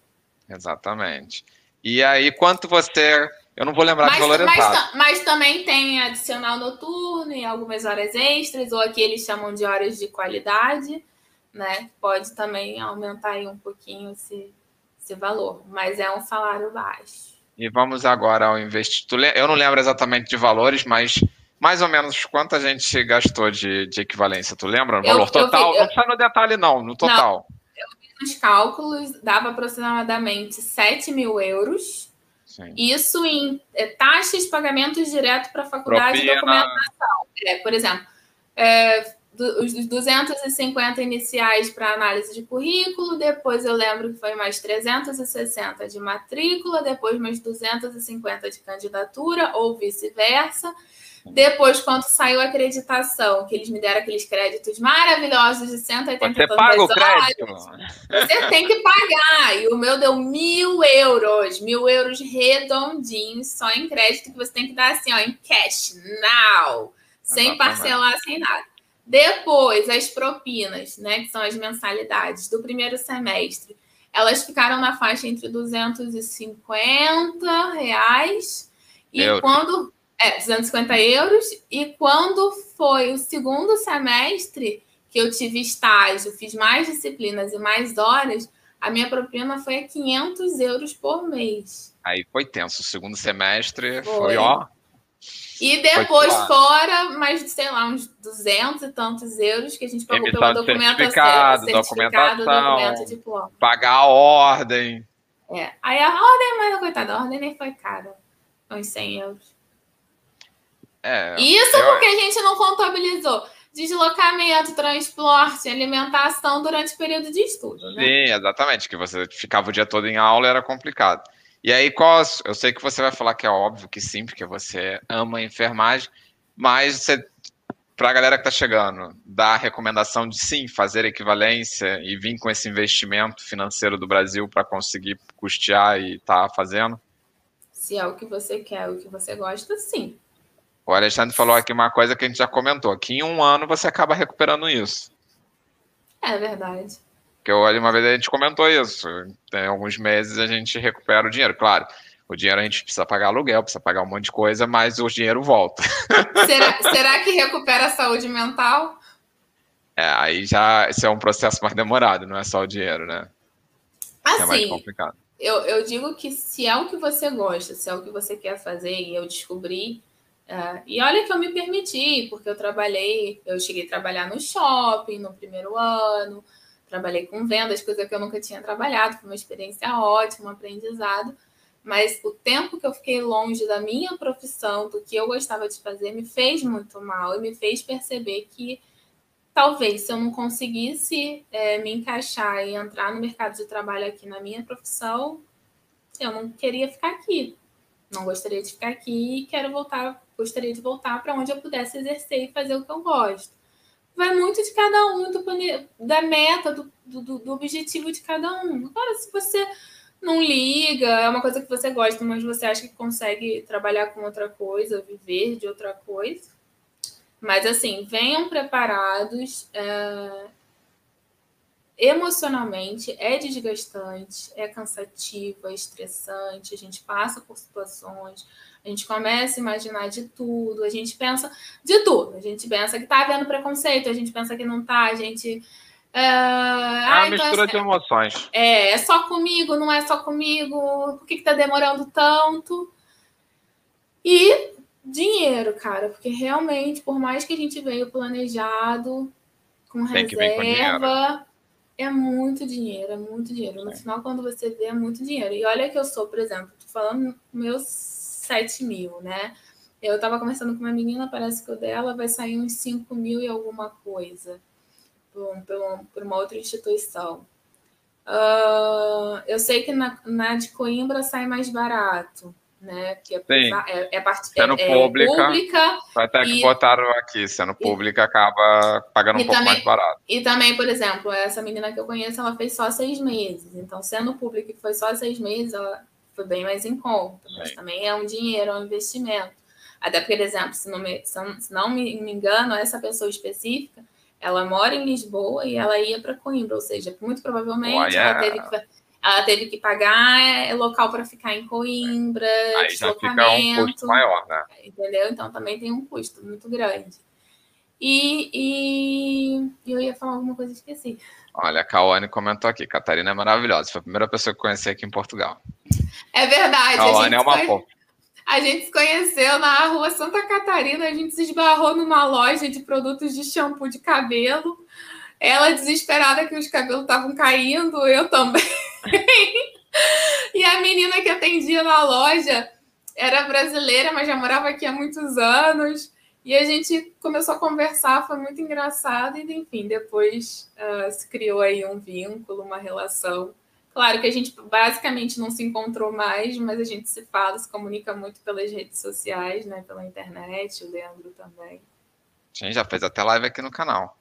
Exatamente. E aí, quanto você. Eu não vou lembrar mas, de valor mas, exato. Mas também tem adicional noturno e algumas horas extras, ou aqui eles chamam de horas de qualidade né? Pode também aumentar aí um pouquinho esse, esse valor, mas é um salário baixo. E vamos agora ao investimento. Eu não lembro exatamente de valores, mas mais ou menos quanto a gente gastou de, de equivalência, tu lembra? O valor eu, total? Eu eu... Não sai no detalhe, não, no total. Não, eu vi nos cálculos, dava aproximadamente 7 mil euros. Sim. Isso em é, taxas, pagamentos direto para a faculdade Propina. e documentação. É, por exemplo, é, os 250 iniciais para análise de currículo, depois eu lembro que foi mais 360 de matrícula, depois mais 250 de candidatura, ou vice-versa. Depois, quando saiu a acreditação, que eles me deram aqueles créditos maravilhosos de 180 Você paga o crédito? Você tem que pagar. E o meu deu mil euros. Mil euros redondinhos, só em crédito, que você tem que dar assim, ó, em cash, now. Sem parcelar, sem nada. Depois, as propinas, né, que são as mensalidades do primeiro semestre, elas ficaram na faixa entre 250 reais e euros. quando é 250 euros e quando foi o segundo semestre que eu tive estágio, fiz mais disciplinas e mais horas, a minha propina foi a 500 euros por mês. Aí foi tenso. O segundo semestre foi, foi ó, e depois, fora, mais, sei lá, uns 200 e tantos euros que a gente pagou pela documentação. Certificado, certificado documento. Pagar a ordem. É. Aí a ordem, mas coitada, a ordem nem foi cara. Uns 100 euros. É, Isso eu... porque a gente não contabilizou deslocamento, transporte, alimentação durante o período de estudo. Né? Sim, exatamente. Que você ficava o dia todo em aula era complicado. E aí, qual, eu sei que você vai falar que é óbvio que sim, porque você ama enfermagem, mas você, para a galera que está chegando, dá a recomendação de sim fazer equivalência e vir com esse investimento financeiro do Brasil para conseguir custear e estar tá fazendo? Se é o que você quer, o que você gosta, sim. O Alexandre falou aqui uma coisa que a gente já comentou, que em um ano você acaba recuperando isso. É verdade. Porque uma vez a gente comentou isso. Em alguns meses a gente recupera o dinheiro. Claro, o dinheiro a gente precisa pagar aluguel, precisa pagar um monte de coisa, mas o dinheiro volta. Será, será que recupera a saúde mental? É, aí já esse é um processo mais demorado, não é só o dinheiro, né? Assim, é mais assim, complicado. Eu, eu digo que se é o que você gosta, se é o que você quer fazer, e eu descobri É, e olha que eu me permiti, porque eu trabalhei, eu cheguei a trabalhar no shopping no primeiro ano, trabalhei com vendas, coisa que eu nunca tinha trabalhado, foi uma experiência ótima, um aprendizado. Mas o tempo que eu fiquei longe da minha profissão, do que eu gostava de fazer, me fez muito mal e me fez perceber que talvez se eu não conseguisse é, me encaixar e entrar no mercado de trabalho aqui na minha profissão, eu não queria ficar aqui. Não gostaria de ficar aqui e quero voltar, gostaria de voltar para onde eu pudesse exercer e fazer o que eu gosto. Vai muito de cada um, do, da meta, do, do, do objetivo de cada um. Agora, se você não liga, é uma coisa que você gosta, mas você acha que consegue trabalhar com outra coisa, viver de outra coisa. Mas assim, venham preparados. É emocionalmente é desgastante, é cansativo, é estressante, a gente passa por situações, a gente começa a imaginar de tudo, a gente pensa de tudo, a gente pensa que tá havendo preconceito, a gente pensa que não tá, a gente. É, é então, mistura de emoções. É, é só comigo, não é só comigo, por que, que tá demorando tanto? E dinheiro, cara, porque realmente, por mais que a gente veio planejado, com Tem reserva, é muito dinheiro, é muito dinheiro. No final, quando você vê, é muito dinheiro. E olha que eu sou, por exemplo, tô falando meus 7 mil, né? Eu tava conversando com uma menina, parece que o dela vai sair uns 5 mil e alguma coisa por, por, por uma outra instituição. Uh, eu sei que na, na de Coimbra sai mais barato né? Que é, Sim. é, é, part... sendo é, pública, pública. Até que e... botaram aqui, sendo pública, acaba pagando um pouco mais barato. E também, por exemplo, essa menina que eu conheço, ela fez só seis meses. Então, sendo pública que foi só seis meses, ela foi bem mais em conta. Mas Sim. também é um dinheiro, é um investimento. Até porque, por exemplo, se não me, se não me engano, essa pessoa específica, ela mora em Lisboa e ela ia para Coimbra, ou seja, muito provavelmente ela teve que ela teve que pagar é, local para ficar em Coimbra, Aí já fica um custo maior, né? Entendeu? Então também tem um custo muito grande. E, e, eu ia falar alguma coisa e esqueci. Olha, a Cauane comentou aqui, Catarina é maravilhosa, foi a primeira pessoa que eu conheci aqui em Portugal. É verdade. Cauane é uma fofa. A gente se conheceu na rua Santa Catarina, a gente se esbarrou numa loja de produtos de shampoo de cabelo. Ela desesperada que os cabelos estavam caindo, eu também. e a menina que atendia na loja era brasileira, mas já morava aqui há muitos anos. E a gente começou a conversar, foi muito engraçado. E, enfim, depois uh, se criou aí um vínculo, uma relação. Claro que a gente basicamente não se encontrou mais, mas a gente se fala, se comunica muito pelas redes sociais, né? Pela internet, o Leandro também. A gente já fez até live aqui no canal.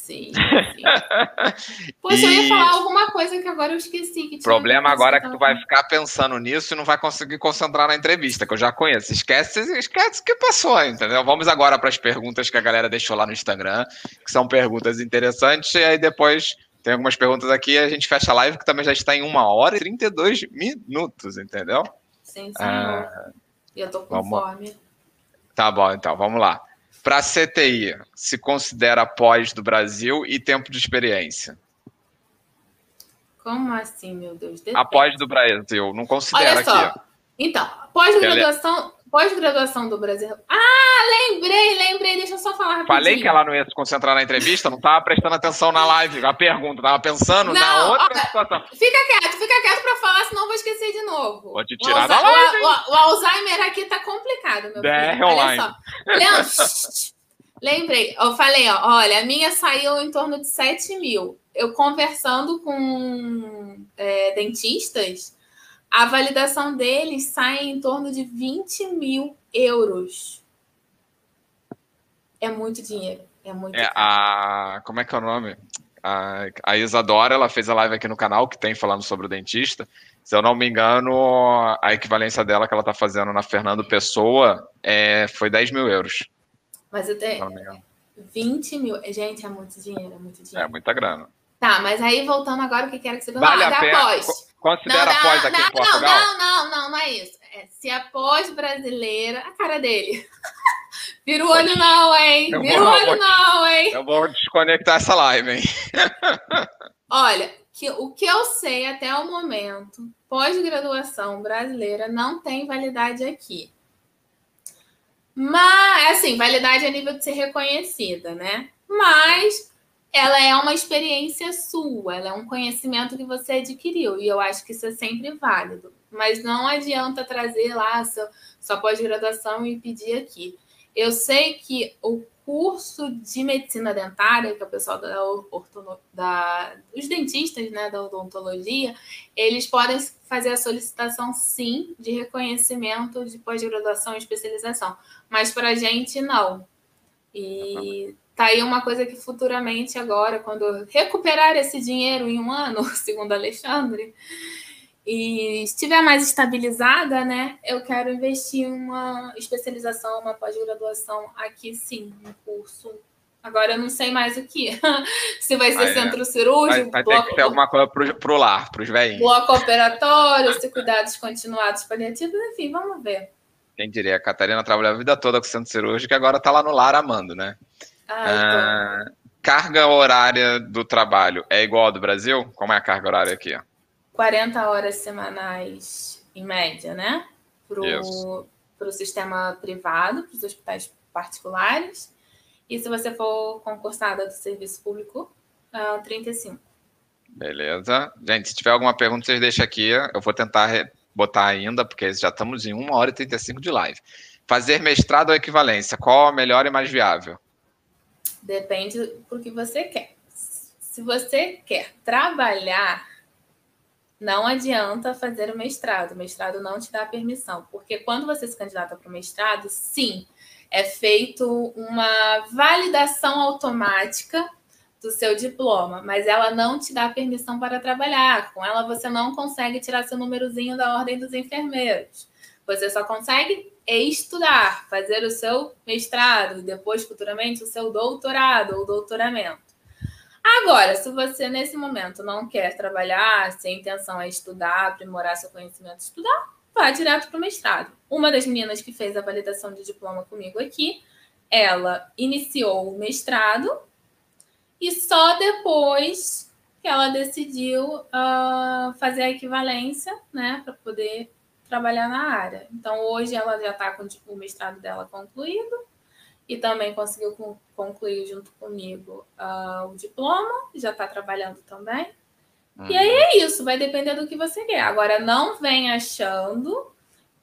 Sim, sim. Poxa, e... eu ia falar alguma coisa que agora eu esqueci. O problema agora é que tu vai ficar pensando nisso e não vai conseguir concentrar na entrevista, que eu já conheço. Esquece, esquece que passou, entendeu? Vamos agora para as perguntas que a galera deixou lá no Instagram, que são perguntas interessantes, e aí depois tem algumas perguntas aqui e a gente fecha a live, que também já está em uma hora e 32 minutos, entendeu? Sim, sim. Ah, eu tô com vamos... fome. Tá bom, então, vamos lá. Para CTI, se considera pós do Brasil e tempo de experiência? Como assim, meu Deus? Após do Brasil, não considera Olha só. aqui. Então, pós-graduação, pós-graduação do Brasil. Ah, lembrei, lembrei. Deixa eu só falar rapidinho. Falei que ela não ia se concentrar na entrevista, não estava prestando atenção na live, a pergunta, estava pensando não, na outra olha, situação. Fica quieto, fica quieto para falar, senão eu vou esquecer de novo. Vou te tirar da live. O, o, o, Alzheimer aqui tá complicado, meu Der filho. Online. Olha só. Lembrei, eu falei, ó, olha, a minha saiu em torno de 7 mil. Eu conversando com é, dentistas, a validação deles sai em torno de 20 mil euros. É muito dinheiro. É muito é, a Como é que é o nome? A, a Isadora, ela fez a live aqui no canal que tem falando sobre o dentista. Se eu não me engano, a equivalência dela que ela está fazendo na Fernando Pessoa é, foi 10 mil euros. Mas eu tenho. 20 mil. Gente, é muito dinheiro, é muito dinheiro. É muita grana. Tá, mas aí voltando agora, o que quero que você vale a pena. após. Considera não, após aqui não, em Portugal? Não, não, não, não é isso. É, se após brasileira, a cara dele. Vira o olho não, hein? Vira o olho não, hein? Eu vou desconectar essa live, hein? Olha, que, o que eu sei até o momento, pós-graduação brasileira não tem validade aqui. Mas, assim, validade a nível de ser reconhecida, né? Mas ela é uma experiência sua, ela é um conhecimento que você adquiriu, e eu acho que isso é sempre válido. Mas não adianta trazer lá sua, sua pós-graduação e pedir aqui. Eu sei que o curso de medicina dentária, que é o pessoal da, ortono, da os dentistas, né, da odontologia, eles podem fazer a solicitação, sim, de reconhecimento de pós-graduação e especialização, mas para a gente não. E tá aí uma coisa que futuramente agora, quando recuperar esse dinheiro em um ano, segundo Alexandre, e estiver mais estabilizada, né, eu quero investir uma especialização, uma pós-graduação aqui sim, um curso. Agora eu não sei mais o que. se vai ser vai, centro cirúrgico, vai, vai bloco, ter que ter alguma coisa para o lar, para os velhinhos. Bloco operatório, se cuidados continuados paliativos, enfim, vamos ver. Quem diria, a Catarina trabalhou a vida toda com centro cirúrgico e agora está lá no lar amando, né? Ah, ah, carga horária do trabalho é igual ao do Brasil? Como é a carga horária aqui? 40 horas semanais em média, né? Para o sistema privado, para os hospitais particulares. E se você for concursada do serviço público, uh, ah, 35. Beleza. Gente, se tiver alguma pergunta, vocês deixam aqui. Eu vou tentar botar ainda, porque já estamos em 1 hora e 35 de live. Fazer mestrado ou equivalência, qual a melhor e mais viável? Depende do que você quer. Se você quer trabalhar não adianta fazer o mestrado. O mestrado não te dá permissão, porque quando você se candidata para o mestrado, sim, é feito uma validação automática do seu diploma, mas ela não te dá permissão para trabalhar. Com ela você não consegue tirar seu númerozinho da ordem dos enfermeiros. Você só consegue estudar, fazer o seu mestrado, depois futuramente o seu doutorado ou doutoramento. Agora, se você nesse momento não quer trabalhar, se a intenção é estudar, aprimorar seu conhecimento, estudar, vá direto para o mestrado. Uma das meninas que fez a validação de diploma comigo aqui, ela iniciou o mestrado e só depois que ela decidiu uh, fazer a equivalência, né, para poder trabalhar na área. Então, hoje ela já está com o mestrado dela concluído e também conseguiu concluir junto comigo uh, o diploma, já está trabalhando também. Uhum. E aí é isso, vai depender do que você quer. Agora, não vem achando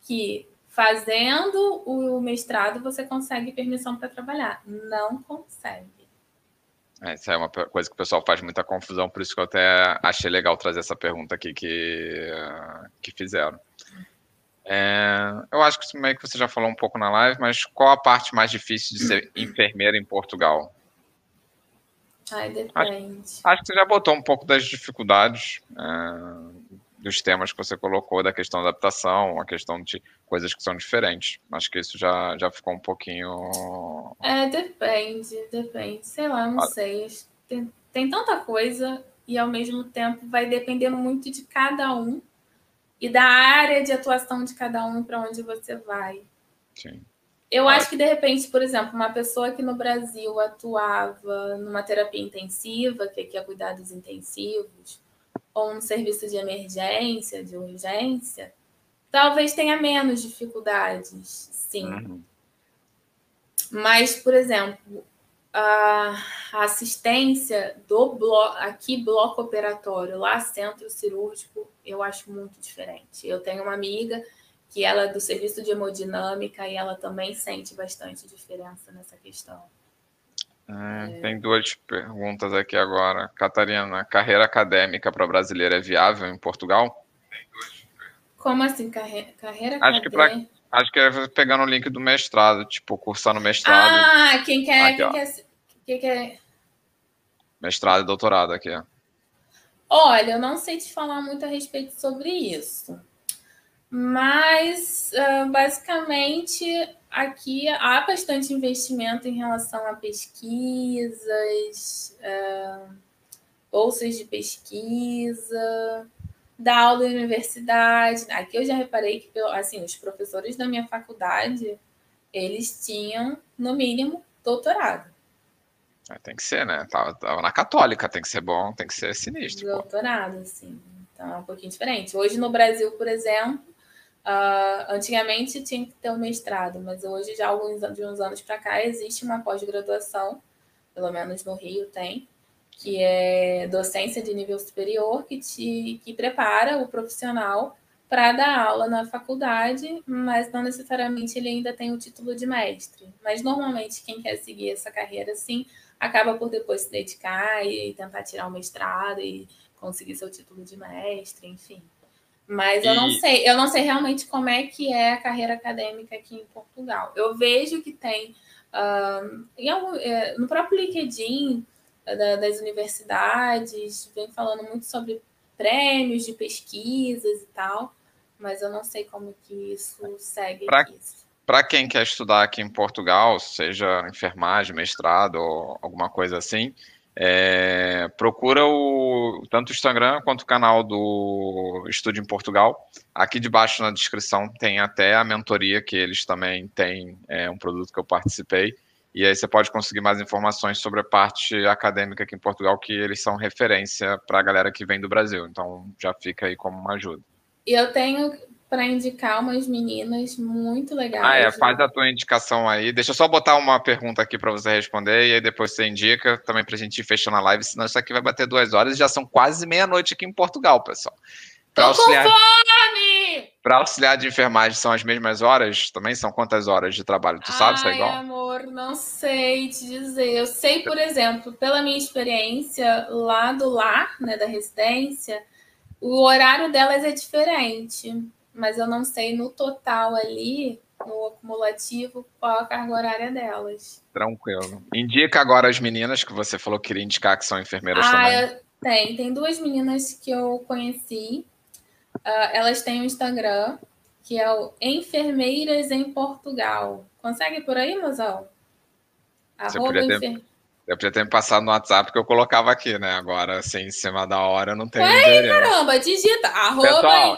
que fazendo o mestrado você consegue permissão para trabalhar. Não consegue. É, isso é uma coisa que o pessoal faz muita confusão, por isso que eu até achei legal trazer essa pergunta aqui que, que fizeram. É, eu acho que meio que você já falou um pouco na live, mas qual a parte mais difícil de ser enfermeira em Portugal? Ai, depende. Acho, acho que você já botou um pouco das dificuldades é, dos temas que você colocou, da questão da adaptação, a questão de coisas que são diferentes. Acho que isso já, já ficou um pouquinho. É, depende, depende. Sei lá, não ah. sei. Tem, tem tanta coisa e ao mesmo tempo vai dependendo muito de cada um e da área de atuação de cada um para onde você vai. Sim. Eu acho que, de repente, por exemplo, uma pessoa que no Brasil atuava numa terapia intensiva, que aqui é cuidados intensivos, ou um serviço de emergência, de urgência, talvez tenha menos dificuldades, sim. Uhum. Mas, por exemplo, a assistência do bloco, aqui bloco operatório, lá centro cirúrgico, eu acho muito diferente. Eu tenho uma amiga que ela é do serviço de hemodinâmica e ela também sente bastante diferença nessa questão. É, é... Tem duas perguntas aqui agora. Catarina, carreira acadêmica para brasileiro é viável em Portugal? Como assim, carreira, carreira acho acadêmica? Que pra, acho que é pegando o link do mestrado, tipo, cursando mestrado. Ah, quem quer, aqui, quem quer que, que é? Mestrado e doutorado aqui. Olha, eu não sei te falar muito a respeito sobre isso. Mas, uh, basicamente, aqui há bastante investimento em relação a pesquisas, uh, bolsas de pesquisa, da aula da universidade. Aqui eu já reparei que, assim, os professores da minha faculdade, eles tinham, no mínimo, doutorado. É, tem que ser, né? Tava, tava, na católica, tem que ser bom, tem que ser sinistro. Doutorado, pô. sim. Então é um pouquinho diferente. Hoje no Brasil, por exemplo, Uh, antigamente tinha que ter o um mestrado, mas hoje, já alguns de uns anos para cá, existe uma pós-graduação, pelo menos no Rio tem, que é docência de nível superior, que, te, que prepara o profissional para dar aula na faculdade, mas não necessariamente ele ainda tem o título de mestre. Mas normalmente quem quer seguir essa carreira assim acaba por depois se dedicar e tentar tirar o mestrado e conseguir seu título de mestre, enfim. Mas e... eu não sei, eu não sei realmente como é que é a carreira acadêmica aqui em Portugal. Eu vejo que tem um, algum, é, no próprio LinkedIn da, das universidades, vem falando muito sobre prêmios de pesquisas e tal, mas eu não sei como que isso segue pra, Para quem quer estudar aqui em Portugal, seja enfermagem, mestrado ou alguma coisa assim, é, procura o, tanto o Instagram quanto o canal do Estúdio em Portugal. Aqui debaixo na descrição tem até a mentoria, que eles também têm é, um produto que eu participei. E aí você pode conseguir mais informações sobre a parte acadêmica aqui em Portugal, que eles são referência para a galera que vem do Brasil. Então já fica aí como uma ajuda. E eu tenho para indicar umas meninas muito legais. Ah, é, faz a tua indicação aí. Deixa eu só botar uma pergunta aqui para você responder e aí depois você indica também para a gente ir fechando a live, senão isso aqui vai bater duas horas e já são quase meia-noite aqui em Portugal, pessoal. Tô auxiliar... com fome! Para auxiliar de enfermagem são as mesmas horas? Também são quantas horas de trabalho? Tu sabe se é igual? amor, não sei te dizer. Eu sei, por exemplo, pela minha experiência lá do lar, né, da residência, o horário delas é diferente mas eu não sei no total ali, no acumulativo, qual a carga horária delas. Tranquilo. Indica agora as meninas que você falou que queria indicar, que são enfermeiras ah, também. Eu, tem, tem duas meninas que eu conheci. Uh, elas têm um Instagram, que é o Enfermeiras em Portugal. Consegue por aí, mozão? Arroba ter... Eu podia ter me passado no WhatsApp que eu colocava aqui, né? Agora, assim, em cima da hora, não tem Ué, caramba, digita. Arroba Pessoal,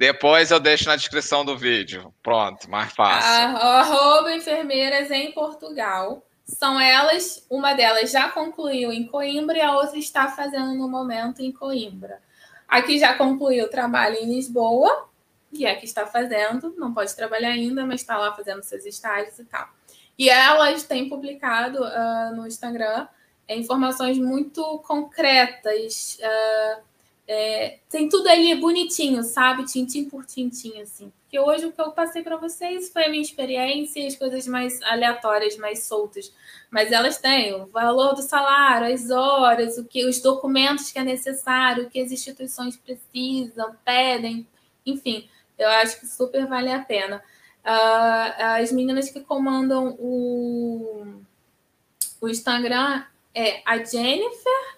depois eu deixo na descrição do vídeo. Pronto, mais fácil. arroba enfermeiras em Portugal. São elas, uma delas já concluiu em Coimbra e a outra está fazendo no momento em Coimbra. Aqui já concluiu o trabalho em Lisboa, e é que está fazendo, não pode trabalhar ainda, mas está lá fazendo seus estágios e tal. E elas têm publicado uh, no Instagram informações muito concretas, uh, é, tem tudo ali bonitinho, sabe? Tintim por tintim, assim. Porque hoje o que eu passei para vocês foi a minha experiência e as coisas mais aleatórias, mais soltas. Mas elas têm o valor do salário, as horas, o que, os documentos que é necessário, o que as instituições precisam, pedem, enfim. Eu acho que super vale a pena. Uh, as meninas que comandam o, o Instagram é a Jennifer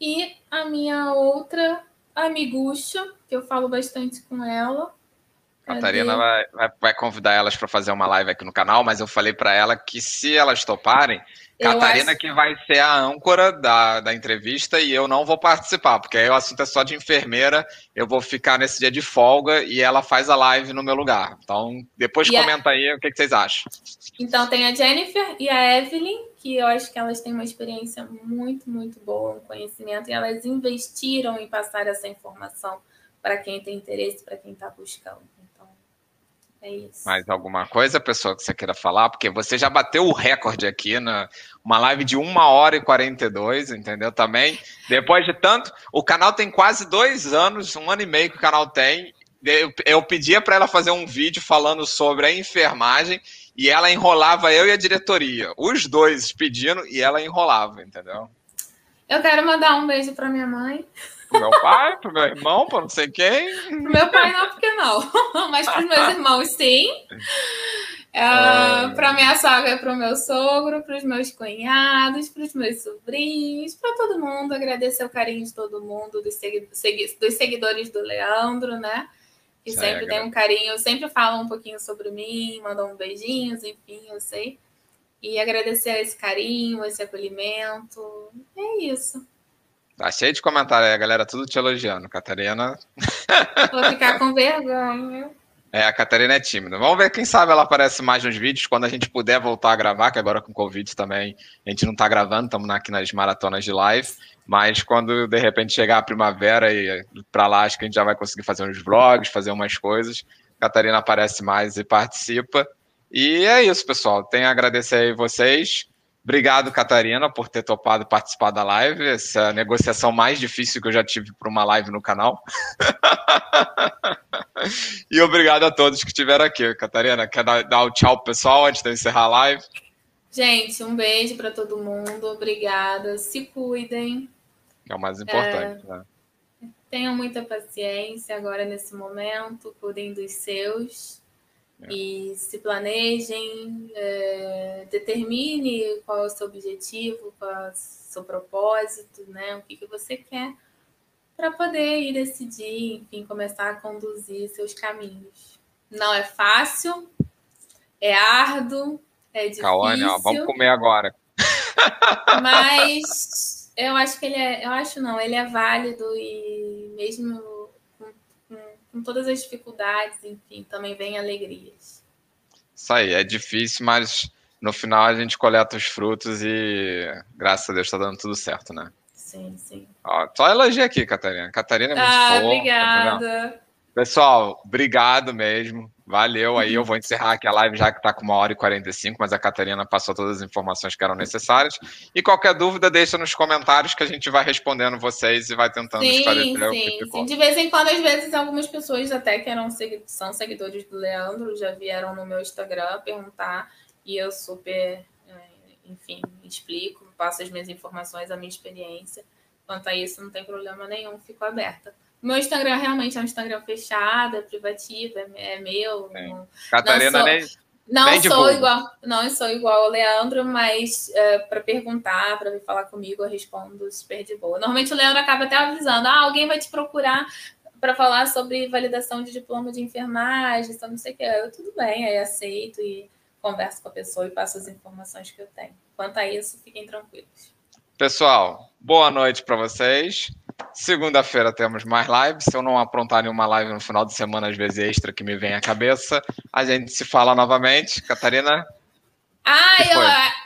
e a minha outra amigucha, que eu falo bastante com ela. A Catarina vai, vai, vai, convidar elas para fazer uma live aqui no canal, mas eu falei para ela que se elas toparem, Catarina acho... que vai ser a âncora da, da entrevista e eu não vou participar, porque aí o assunto é só de enfermeira, eu vou ficar nesse dia de folga e ela faz a live no meu lugar. Então, depois e comenta a... aí o que, que vocês acham. Então, tem a Jennifer e a Evelyn, que eu acho que elas têm uma experiência muito, muito boa, um conhecimento, e elas investiram em passar essa informação para quem tem interesse, para quem está buscando. É isso. Mais alguma coisa, pessoa, que você queira falar? Porque você já bateu o recorde aqui na uma live de 1 hora e 42, entendeu? Também. Depois de tanto. O canal tem quase dois anos, um ano e meio que o canal tem. Eu, eu pedia para ela fazer um vídeo falando sobre a enfermagem e ela enrolava eu e a diretoria. Os dois pedindo e ela enrolava, entendeu? Eu quero mandar um beijo para minha mãe. Pro meu pai, pro meu irmão, para não sei quem. Pro meu pai não, porque não. Mas para os meus irmãos, sim. Uh, para minha sogra, para o meu sogro, para os meus cunhados, para os meus sobrinhos, para todo mundo. Agradecer o carinho de todo mundo, dos, segui dos seguidores do Leandro, né? Que Isso sempre tem um carinho, sempre falam um pouquinho sobre mim, mandam um beijinhos, enfim, eu sei. E agradecer esse carinho, esse acolhimento. É isso. Tá cheio de comentário aí, a galera tudo te elogiando, Catarina. Vou ficar com vergonha. É, a Catarina é tímida. Vamos ver, quem sabe ela aparece mais nos vídeos quando a gente puder voltar a gravar, que agora com o Covid também a gente não está gravando, estamos aqui nas maratonas de live. Mas quando de repente chegar a primavera e para lá, acho que a gente já vai conseguir fazer uns vlogs, fazer umas coisas. Catarina aparece mais e participa. E é isso, pessoal. Tenho a agradecer aí vocês. Obrigado, Catarina, por ter topado participar da live. Essa negociação mais difícil que eu já tive para uma live no canal. e obrigado a todos que estiveram aqui. Catarina, quer dar, dar o tchau pro pessoal antes de eu encerrar a live? Gente, um beijo para todo mundo. Obrigada. Se cuidem. É o mais importante, é... né? Tenham muita paciência agora nesse momento, cuidem dos seus. É. E se planejem, é, determine qual é o seu objetivo, qual é o seu propósito, né? O que, que você quer, para poder ir decidir, enfim, começar a conduzir seus caminhos. Não é fácil, é árduo, é difícil. Ó, vamos comer agora. Mas eu acho que ele é, eu acho não, ele é válido e mesmo com todas as dificuldades, enfim, também vem alegrias. Isso aí, é difícil, mas no final a gente coleta os frutos e graças a Deus está dando tudo certo, né? Sim, sim. Ó, só elogio aqui, Catarina. Catarina é muito ah, fofa, Obrigada. Tá Pessoal, obrigado mesmo. Valeu aí. Eu vou encerrar aqui a live já que está com uma hora e 45, mas a Catarina passou todas as informações que eram necessárias. E qualquer dúvida, deixa nos comentários que a gente vai respondendo vocês e vai tentando sim, esclarecer sim, o que ficou. Sim. De vez em quando, às vezes, algumas pessoas até que eram, são seguidores do Leandro já vieram no meu Instagram perguntar e eu super, é, enfim, explico, passo as minhas informações, a minha experiência. Quanto a isso, não tem problema nenhum, fico aberta. Meu Instagram realmente é um Instagram fechado, é privativo, é, é meu. Não, Catarina não sou, nem. Não nem sou igual, não sou igual ao Leandro, mas uh, para perguntar, para vir falar comigo, eu respondo super de boa. Normalmente o Leandro acaba até avisando: ah, alguém vai te procurar para falar sobre validação de diploma de enfermagem, só não sei o que. Eu, tudo bem, aí aceito e converso com a pessoa e passo as informações que eu tenho. Quanto a isso, fiquem tranquilos. Pessoal, boa noite para vocês. Segunda-feira temos mais lives. Se eu não aprontar nenhuma live no final de semana, às vezes extra que me vem à cabeça, a gente se fala novamente. Catarina? Ah,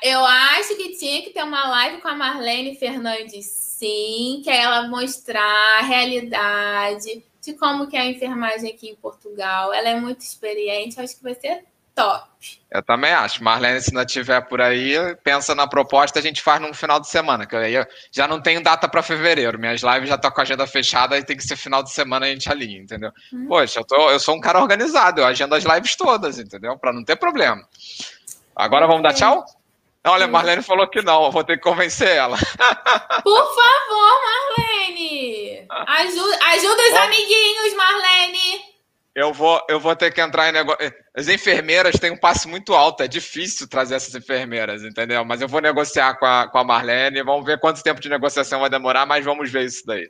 eu, eu acho que tinha que ter uma live com a Marlene Fernandes, sim, que é ela mostrar a realidade de como que é a enfermagem aqui em Portugal. Ela é muito experiente, acho que vai ser top. Eu também acho. Marlene, se não estiver por aí, pensa na proposta, a gente faz no final de semana, que aí eu já não tenho data para fevereiro. Minhas lives já estão com a agenda fechada e tem que ser final de semana a gente alinha, entendeu? Hum. Poxa, eu, tô, eu sou um cara organizado, eu agendo as lives todas, entendeu? Para não ter problema. Agora vamos dar tchau? Olha, Marlene falou que não, eu vou ter que convencer ela. Por favor, Marlene! Ajuda, ajuda os amiguinhos, Marlene! Eu vou, eu vou ter que entrar em negócio. As enfermeiras têm um passo muito alto, é difícil trazer essas enfermeiras, entendeu? Mas eu vou negociar com a, com a Marlene, vamos ver quanto tempo de negociação vai demorar, mas vamos ver isso daí.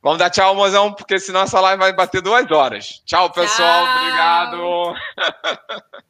Vamos dar tchau, mozão, porque senão essa live vai bater duas horas. Tchau, pessoal. Tchau. Obrigado.